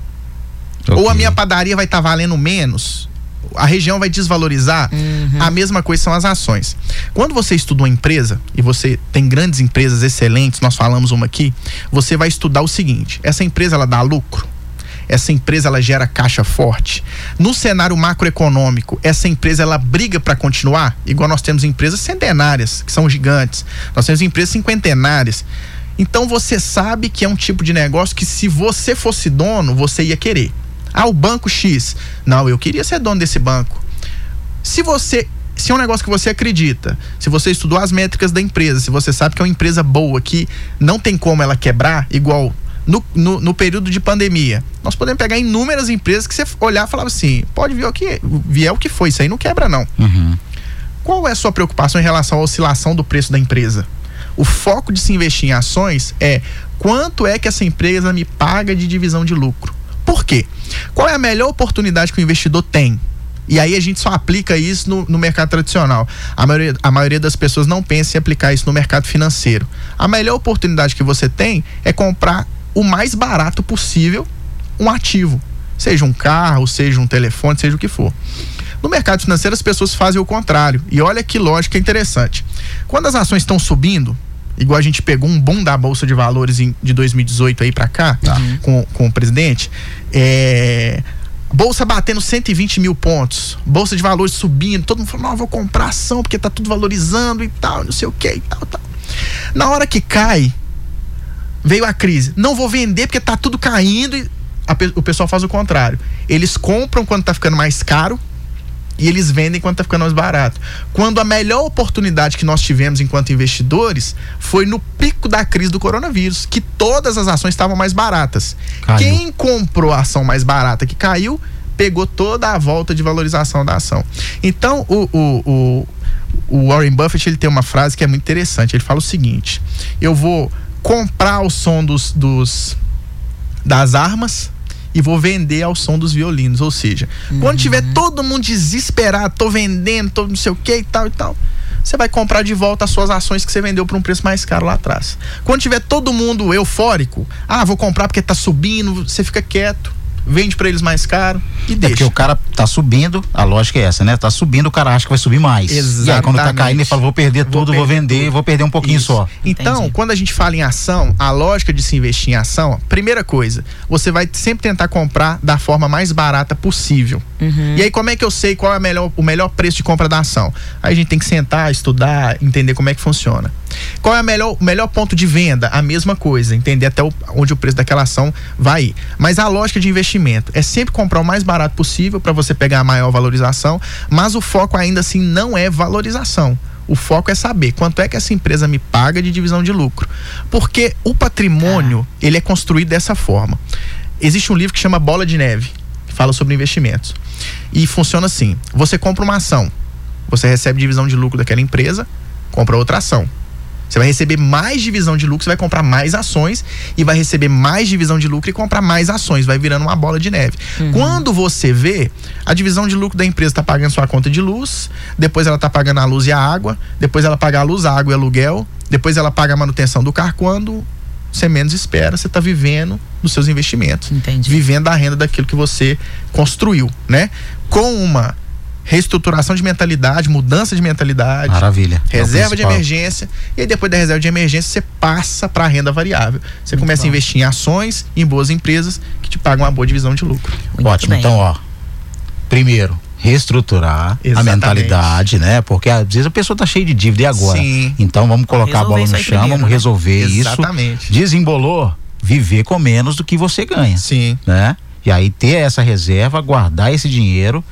Okay. Ou a minha padaria vai estar tá valendo menos? a região vai desvalorizar. Uhum. A mesma coisa são as ações. Quando você estuda uma empresa e você tem grandes empresas excelentes, nós falamos uma aqui, você vai estudar o seguinte: essa empresa ela dá lucro? Essa empresa ela gera caixa forte. No cenário macroeconômico, essa empresa ela briga para continuar, igual nós temos empresas centenárias, que são gigantes. Nós temos empresas cinquentenárias. Então você sabe que é um tipo de negócio que se você fosse dono, você ia querer. Ah, o banco X. Não, eu queria ser dono desse banco. Se você se é um negócio que você acredita, se você estudou as métricas da empresa, se você sabe que é uma empresa boa, que não tem como ela quebrar, igual no, no, no, período de pandemia, nós podemos pegar inúmeras empresas que você olhar e falar assim: pode vir o que vier o que foi, isso aí não quebra, não. Uhum. Qual é a sua preocupação em relação à oscilação do preço da empresa? O foco de se investir em ações é quanto é que essa empresa me paga de divisão de lucro. Por quê? Qual é a melhor oportunidade que o investidor tem? E aí a gente só aplica isso no, no, mercado tradicional. A maioria, a maioria das pessoas não pensa em aplicar isso no mercado financeiro. A melhor oportunidade que você tem é comprar o mais barato possível um ativo. Seja um carro, seja um telefone, seja o que for. No mercado financeiro, as pessoas fazem o contrário. E olha que lógica interessante. Quando as ações estão subindo, igual a gente pegou um boom da Bolsa de Valores em, de 2018 aí para cá, tá. com, com o presidente, é, Bolsa batendo 120 mil pontos, Bolsa de Valores subindo, todo mundo falando, não, vou comprar ação porque tá tudo valorizando e tal, não sei o que e tal, tal. Na hora que cai, veio a crise, não vou vender porque tá tudo caindo e a, o pessoal faz o contrário. Eles compram quando tá ficando mais caro e eles vendem quando está ficando mais barato. Quando a melhor oportunidade que nós tivemos enquanto investidores foi no pico da crise do coronavírus, que todas as ações estavam mais baratas. Caiu. Quem comprou a ação mais barata que caiu, pegou toda a volta de valorização da ação. Então, o, o, o, o Warren Buffett ele tem uma frase que é muito interessante. Ele fala o seguinte: eu vou comprar o som dos, dos das armas e vou vender ao som dos violinos. Ou seja, uhum. quando tiver todo mundo desesperado, tô vendendo, tô não sei o que e tal e tal, você vai comprar de volta as suas ações que você vendeu por um preço mais caro lá atrás. Quando tiver todo mundo eufórico, ah, vou comprar porque tá subindo, você fica quieto vende para eles mais caro e é deixa. Porque o cara tá subindo, a lógica é essa, né? Tá subindo, o cara acha que vai subir mais. Exatamente. E aí quando tá caindo, ele fala, vou perder tudo, vou, vou vender, tudo. vou perder um pouquinho Isso. só. Então, Entendi. quando a gente fala em ação, a lógica de se investir em ação, primeira coisa, você vai sempre tentar comprar da forma mais barata possível. Uhum. E aí, como é que eu sei qual é melhor, o melhor preço de compra da ação? Aí a gente tem que sentar, estudar, entender como é que funciona. Qual é o melhor, melhor ponto de venda? A mesma coisa, entender até o, onde o preço daquela ação vai ir. Mas a lógica de investimento é sempre comprar o mais barato possível para você pegar a maior valorização, mas o foco ainda assim não é valorização. O foco é saber quanto é que essa empresa me paga de divisão de lucro. Porque o patrimônio, ah. ele é construído dessa forma. Existe um livro que chama Bola de Neve, que fala sobre investimentos. E funciona assim: você compra uma ação, você recebe divisão de lucro daquela empresa, compra outra ação. Você vai receber mais divisão de lucro, você vai comprar mais ações e vai receber mais divisão de lucro e comprar mais ações, vai virando uma bola de neve. Uhum. Quando você vê, a divisão de lucro da empresa está pagando sua conta de luz, depois ela está pagando a luz e a água, depois ela paga a luz, a água e aluguel, depois ela paga a manutenção do carro quando você menos espera, você está vivendo dos seus investimentos. Entendi. Vivendo a renda daquilo que você construiu, né? Com uma reestruturação de mentalidade, mudança de mentalidade. Maravilha. É reserva é de emergência. E aí, depois da reserva de emergência, você passa para a renda variável. Você Muito começa bom. a investir em ações, em boas empresas que te pagam uma boa divisão de lucro. Muito Ótimo. Bem. Então, ó. Primeiro, reestruturar Exatamente. a mentalidade, né? Porque às vezes a pessoa tá cheia de dívida e agora. Sim. Então vamos colocar a bola no chão, primeiro, vamos né? resolver Exatamente. isso. Desembolou, viver com menos do que você ganha. Sim. Né? E aí ter essa reserva, guardar esse dinheiro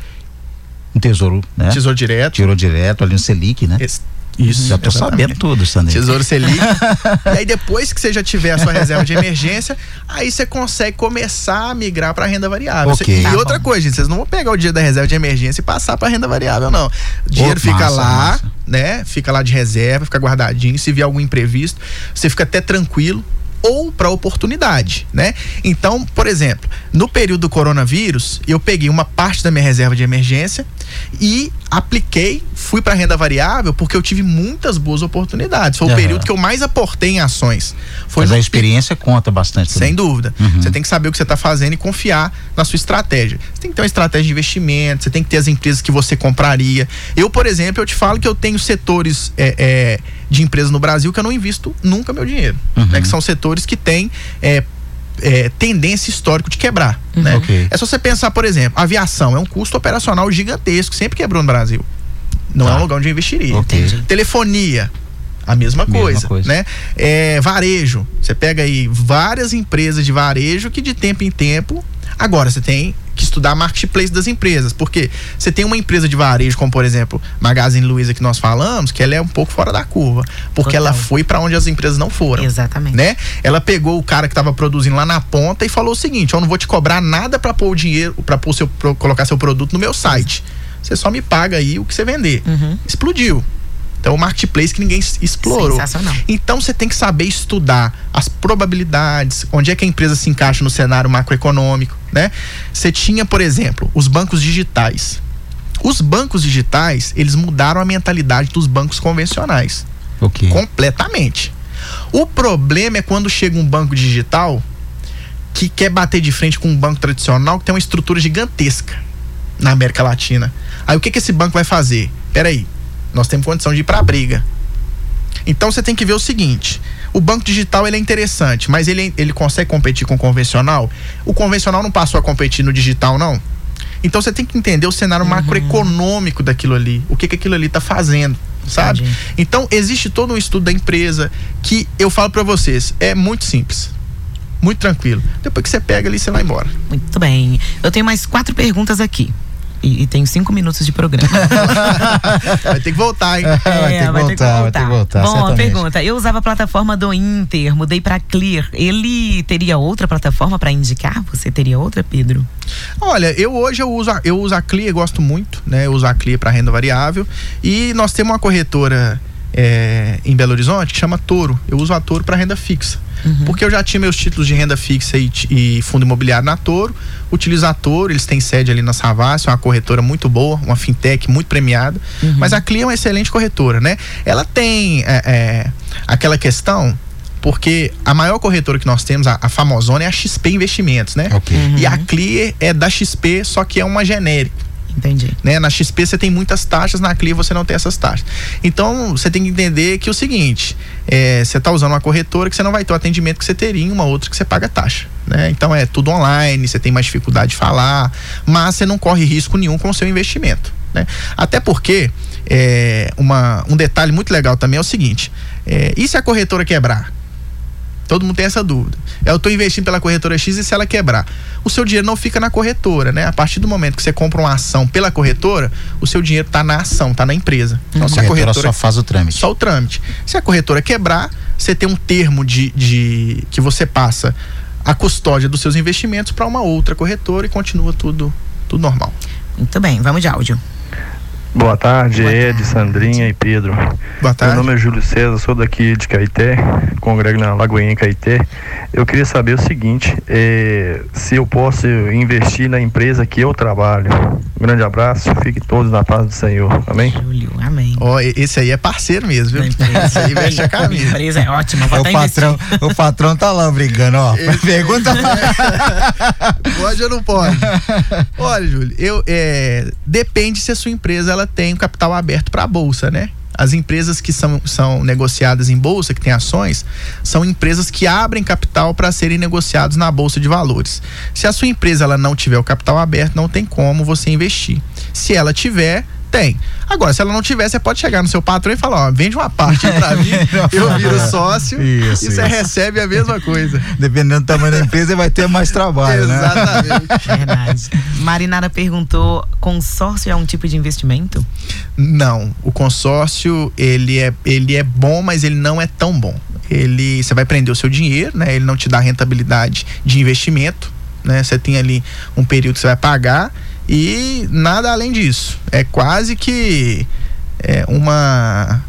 um tesouro, né? Tesouro direto. Tesouro direto ali no Selic, né? Esse, isso. Já tô exatamente. sabendo tudo, Sandro. Tesouro Selic. e aí depois que você já tiver a sua reserva de emergência, aí você consegue começar a migrar para renda variável. Okay. e tá outra bom. coisa, gente, vocês não vão pegar o dia da reserva de emergência e passar para renda variável, não. O dinheiro fica massa, lá, massa. né? Fica lá de reserva, fica guardadinho. Se vier algum imprevisto, você fica até tranquilo ou para oportunidade, né? Então, por exemplo, no período do coronavírus, eu peguei uma parte da minha reserva de emergência e apliquei, fui para renda variável porque eu tive muitas boas oportunidades. Foi uhum. o período que eu mais aportei em ações. Foi Mas a experiência conta bastante. Sem dúvida. Uhum. Você tem que saber o que você está fazendo e confiar na sua estratégia. Você tem que ter uma estratégia de investimento, você tem que ter as empresas que você compraria. Eu, por exemplo, eu te falo que eu tenho setores é, é, de empresas no Brasil que eu não invisto nunca meu dinheiro. Uhum. Né, que são setores que têm é, é, tendência histórica de quebrar. Uhum. Né? Okay. É só você pensar, por exemplo, aviação é um custo operacional gigantesco, sempre quebrou no Brasil. Não é um lugar onde eu investiria. Okay. Telefonia, a mesma, mesma coisa, coisa, né? É, varejo, você pega aí várias empresas de varejo que de tempo em tempo, agora você tem que estudar marketplace das empresas, porque você tem uma empresa de varejo, como por exemplo Magazine Luiza que nós falamos, que ela é um pouco fora da curva, porque Total. ela foi para onde as empresas não foram. Exatamente. Né? Ela pegou o cara que estava produzindo lá na ponta e falou o seguinte: eu não vou te cobrar nada para pôr o dinheiro, para pôr seu, colocar seu produto no meu site. Você só me paga aí o que você vender. Uhum. Explodiu. Então, o marketplace que ninguém explorou. Sensacional. Então, você tem que saber estudar as probabilidades, onde é que a empresa se encaixa no cenário macroeconômico, né? Você tinha, por exemplo, os bancos digitais. Os bancos digitais, eles mudaram a mentalidade dos bancos convencionais. Okay. Completamente. O problema é quando chega um banco digital que quer bater de frente com um banco tradicional que tem uma estrutura gigantesca na América Latina. Aí o que, que esse banco vai fazer? Peraí, nós temos condição de ir para a briga. Então você tem que ver o seguinte: o banco digital ele é interessante, mas ele, ele consegue competir com o convencional? O convencional não passou a competir no digital, não. Então você tem que entender o cenário uhum. macroeconômico daquilo ali, o que, que aquilo ali está fazendo, sabe? Entendi. Então existe todo um estudo da empresa que eu falo para vocês, é muito simples. Muito tranquilo. Depois que você pega ali, você vai embora. Muito bem. Eu tenho mais quatro perguntas aqui. E, e tenho cinco minutos de programa. vai ter que voltar, hein? É, vai, ter que, voltar, ter que voltar, vai ter que voltar. Bom, a pergunta. Eu usava a plataforma do Inter, mudei para Clear. Ele teria outra plataforma para indicar? Você teria outra, Pedro? Olha, eu hoje eu uso, eu uso a Clear, gosto muito, né? Eu uso a Clear para renda variável. E nós temos uma corretora é, em Belo Horizonte que chama Toro. Eu uso a Toro para renda fixa. Uhum. Porque eu já tinha meus títulos de renda fixa e, e, fundo imobiliário na Toro. Utilizo a Toro, eles têm sede ali na Savassi, é uma corretora muito boa, uma fintech muito premiada. Uhum. Mas a Clia é uma excelente corretora, né? Ela tem é, é, aquela questão porque a maior corretora que nós temos, a, a famosona, é a XP Investimentos, né? Okay. Uhum. E a Clear é da XP, só que é uma genérica. Entendi. Né? Na XP você tem muitas taxas, na CLI você não tem essas taxas. Então você tem que entender que é o seguinte: é, você está usando uma corretora que você não vai ter o atendimento que você teria em uma outra que você paga taxa. Né? Então é tudo online, você tem mais dificuldade de falar, mas você não corre risco nenhum com o seu investimento. Né? Até porque é, uma, um detalhe muito legal também é o seguinte: é, e se a corretora quebrar? Todo mundo tem essa dúvida. Eu estou investindo pela corretora X e se ela quebrar? O seu dinheiro não fica na corretora, né? A partir do momento que você compra uma ação pela corretora, o seu dinheiro está na ação, está na empresa. Então, se a corretora só faz o trâmite. Só o trâmite. Se a corretora quebrar, você tem um termo de, de que você passa a custódia dos seus investimentos para uma outra corretora e continua tudo, tudo normal. Muito bem, vamos de áudio. Boa tarde, Boa Ed, tarde. Sandrinha e Pedro. Boa tarde. Meu nome é Júlio César, sou daqui de Caeté, congrego na Lagoinha Caeté. Eu queria saber o seguinte, é, se eu posso investir na empresa que eu trabalho. Um grande abraço, fiquem todos na paz do Senhor. Amém? Júlio, amém. Ó, oh, esse aí é parceiro mesmo, viu? Esse aí veste a camisa. A empresa é ótima, é o patrão, o patrão tá lá brigando, ó. Ele, Pergunta. pode ou não pode? Olha, Júlio, eu, é, depende se a sua empresa ela tem um capital aberto para a bolsa, né? As empresas que são, são negociadas em bolsa, que têm ações, são empresas que abrem capital para serem negociados na bolsa de valores. Se a sua empresa ela não tiver o capital aberto, não tem como você investir. Se ela tiver, tem. Agora, se ela não tiver, você pode chegar no seu patrão e falar, ó, vende uma parte pra mim, eu viro sócio isso, e você isso. recebe a mesma coisa. Dependendo do tamanho da empresa, vai ter mais trabalho, né? Exatamente. né? Verdade. Marinara perguntou, consórcio é um tipo de investimento? Não, o consórcio, ele é, ele é bom, mas ele não é tão bom. Ele, você vai prender o seu dinheiro, né? Ele não te dá rentabilidade de investimento, né? Você tem ali um período que você vai pagar e nada além disso. É quase que é uma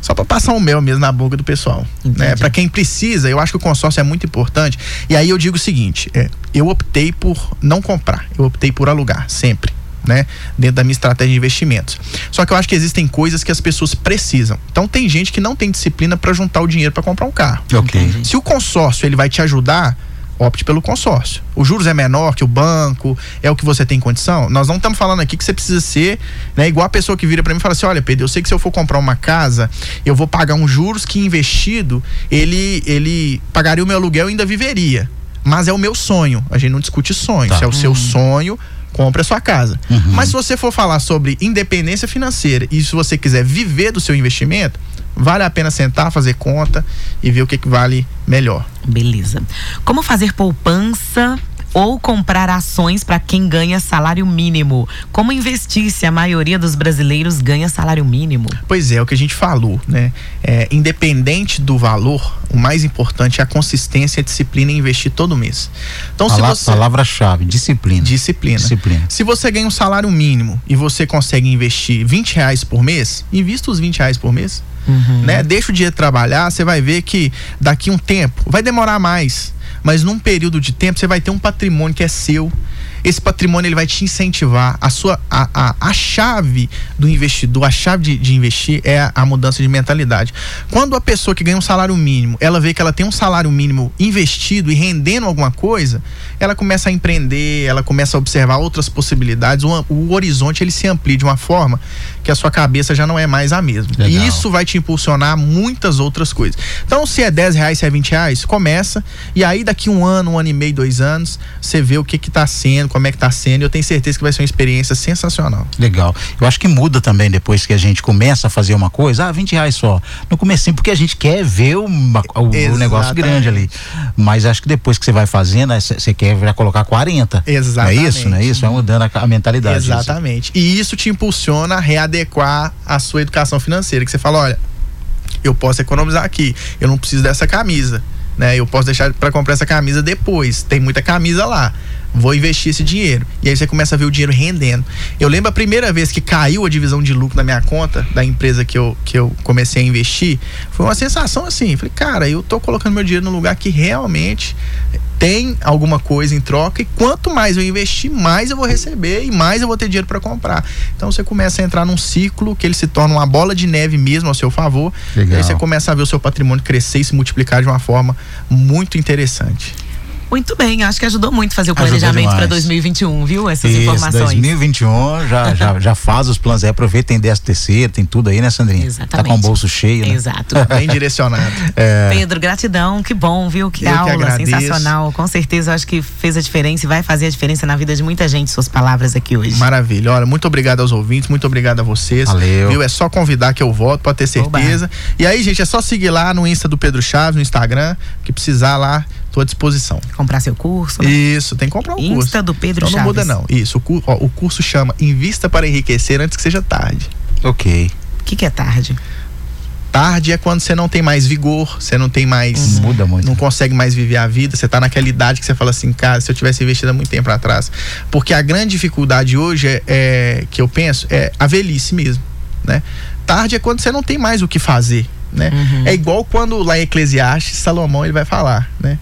só para passar um mel mesmo na boca do pessoal, né? Para quem precisa, eu acho que o consórcio é muito importante. E aí eu digo o seguinte, é, eu optei por não comprar, eu optei por alugar sempre. né? Dentro da minha estratégia de investimentos. Só que eu acho que existem coisas que as pessoas precisam. Então tem gente que não tem disciplina para juntar o dinheiro para comprar um carro. Ok. Se o consórcio ele vai te ajudar, opte pelo consórcio. Os juros é menor que o banco, é o que você tem condição. Nós não estamos falando aqui que você precisa ser, né, igual a pessoa que vira para mim e fala assim: "Olha, Pedro, eu sei que se eu for comprar uma casa, eu vou pagar uns juros que investido, ele ele pagaria o meu aluguel e ainda viveria. Mas é o meu sonho. A gente não discute sonho. Tá. Se é o seu uhum. sonho, compre a sua casa. Uhum. Mas se você for falar sobre independência financeira e se você quiser viver do seu investimento, vale a pena sentar, fazer conta e ver o que, que vale melhor. Beleza. Como fazer poupança ou comprar ações para quem ganha salário mínimo. Como investir se a maioria dos brasileiros ganha salário mínimo? Pois é, é o que a gente falou, né? É, independente do valor, o mais importante é a consistência e a disciplina em investir todo mês. Então, se você palavra-chave, disciplina. Disciplina. Disciplina. Se você ganha um salário mínimo e você consegue investir 20 reais por mês, invista os 20 reais por mês. Uhum. Né? Deixa o dinheiro trabalhar, você vai ver que daqui um tempo vai demorar mais mas num período de tempo você vai ter um patrimônio que é seu esse patrimônio ele vai te incentivar. A sua a, a, a chave do investidor, a chave de, de investir é a, a, mudança de mentalidade. Quando a pessoa que ganha um salário mínimo, ela vê que ela tem um salário mínimo investido e rendendo alguma coisa, ela começa a empreender, ela começa a observar outras possibilidades, o, o horizonte ele se amplia de uma forma que a sua cabeça já não é mais a mesma. Legal. E isso vai te impulsionar muitas outras coisas. Então, se é 10 reais, se é 20 reais, começa. E aí, daqui um ano, um ano e meio, dois anos, você vê o que que tá sendo, como é que tá sendo. E eu tenho certeza que vai ser uma experiência sensacional. Legal. Eu acho que muda também depois que a gente começa a fazer uma coisa, ah, 20 reais só. No começo, porque a gente quer ver uma, o, o, negócio grande ali. Mas acho que depois que você vai fazendo, você quer já colocar 40. Exatamente. Não é isso? Não é isso? Vai mudando a, a mentalidade. Exatamente. Isso. E isso te impulsiona a readequar a sua educação financeira. Que você fala, olha, eu posso economizar aqui, eu não preciso dessa camisa né? Eu posso deixar para comprar essa camisa depois. Tem muita camisa lá. Vou investir esse dinheiro. E aí você começa a ver o dinheiro rendendo. Eu lembro a primeira vez que caiu a divisão de lucro na minha conta da empresa que eu, que eu comecei a investir, foi uma sensação assim. Falei, cara, eu tô colocando meu dinheiro num lugar que realmente tem alguma coisa em troca e quanto mais eu investir, mais eu vou receber e mais eu vou ter dinheiro para comprar. Então você começa a entrar num ciclo que ele se torna uma bola de neve mesmo ao seu favor. Legal. E aí você começa a ver o seu patrimônio crescer e se multiplicar de uma forma muito interessante. Muito bem, acho que ajudou muito fazer o planejamento para 2021, viu? Essas Isso, informações. 2021 já, já, já faz os planos aí, aproveita, tem 10 terceiro, tem tudo aí, né, Sandrinha? Exatamente. Tá com o bolso cheio, né? Exato. Bem direcionado. É... Pedro, gratidão, que bom, viu? Que Eu aula que sensacional. Com certeza, acho que fez a diferença e vai fazer a diferença na vida de muita gente, suas palavras aqui hoje. Maravilha. Olha, muito obrigado aos ouvintes, muito obrigado a vocês. Valeu. Viu? É só convidar que eu volto, pode ter certeza. Oba. E aí, gente, é só seguir lá no Insta do Pedro Chaves, no Instagram, que precisar lá, À disposição. Comprar seu curso. Né? Isso, tem que comprar um Insta curso. Insta do Pedro então, Chaves. Não muda não. Isso, o, ó, o curso chama Invista para Enriquecer antes que seja tarde. Ok. O que, que é tarde? Tarde é quando você não tem mais vigor, você não tem mais. Uhum. Muda muito. Não consegue mais viver a vida, você está naquela idade que você fala assim, cara, se eu tivesse investido há muito tempo atrás. Porque a grande dificuldade hoje é, é que eu penso é a velhice mesmo, né? Tarde é quando você não tem mais o que fazer, né? Uhum. É igual quando lá em Eclesiastes, Salomão ele vai falar, né?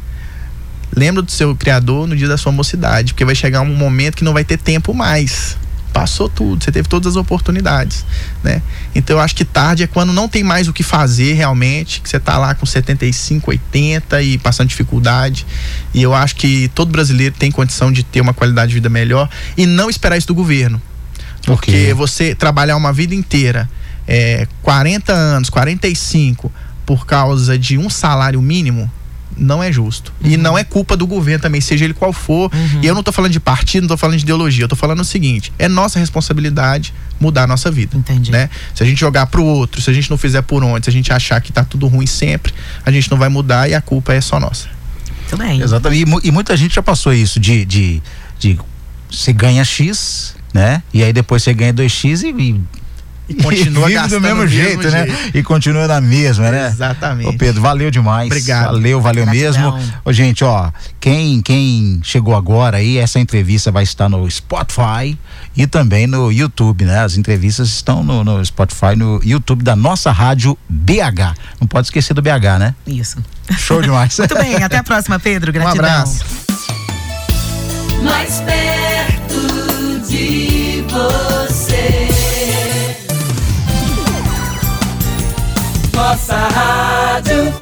Lembra do seu criador no dia da sua mocidade, porque vai chegar um momento que não vai ter tempo mais. Passou tudo, você teve todas as oportunidades, né? Então eu acho que tarde é quando não tem mais o que fazer realmente, que você tá lá com 75, 80 e passando dificuldade. E eu acho que todo brasileiro tem condição de ter uma qualidade de vida melhor e não esperar isso do governo. Porque okay. você trabalhar uma vida inteira, é, 40 anos, 45, por causa de um salário mínimo, não é justo. Uhum. E não é culpa do governo também, seja ele qual for. Uhum. E eu não estou falando de partido, não estou falando de ideologia. Eu estou falando o seguinte: é nossa responsabilidade mudar a nossa vida. Entendi. Né? Se a gente jogar para o outro, se a gente não fizer por onde, se a gente achar que está tudo ruim sempre, a gente não vai mudar e a culpa é só nossa. Muito bem. Exatamente. E, e muita gente já passou isso de, de, de você ganha X, né? E aí depois você ganha 2x e, e e continua e do mesmo, jeito, mesmo né? Jeito. E continua na mesma, né? Exatamente. Ô Pedro, valeu demais. Obrigado. Valeu, valeu Gratidão. mesmo. Ô, gente, ó, quem quem chegou agora aí, essa entrevista vai estar no Spotify e também no YouTube, né? As entrevistas estão no, no Spotify, no YouTube da nossa rádio BH. Não pode esquecer do BH, né? Isso. Show demais. Muito bem, até a próxima, Pedro. Gratidão. Um abraço. Mais perto de você. Nossa rádio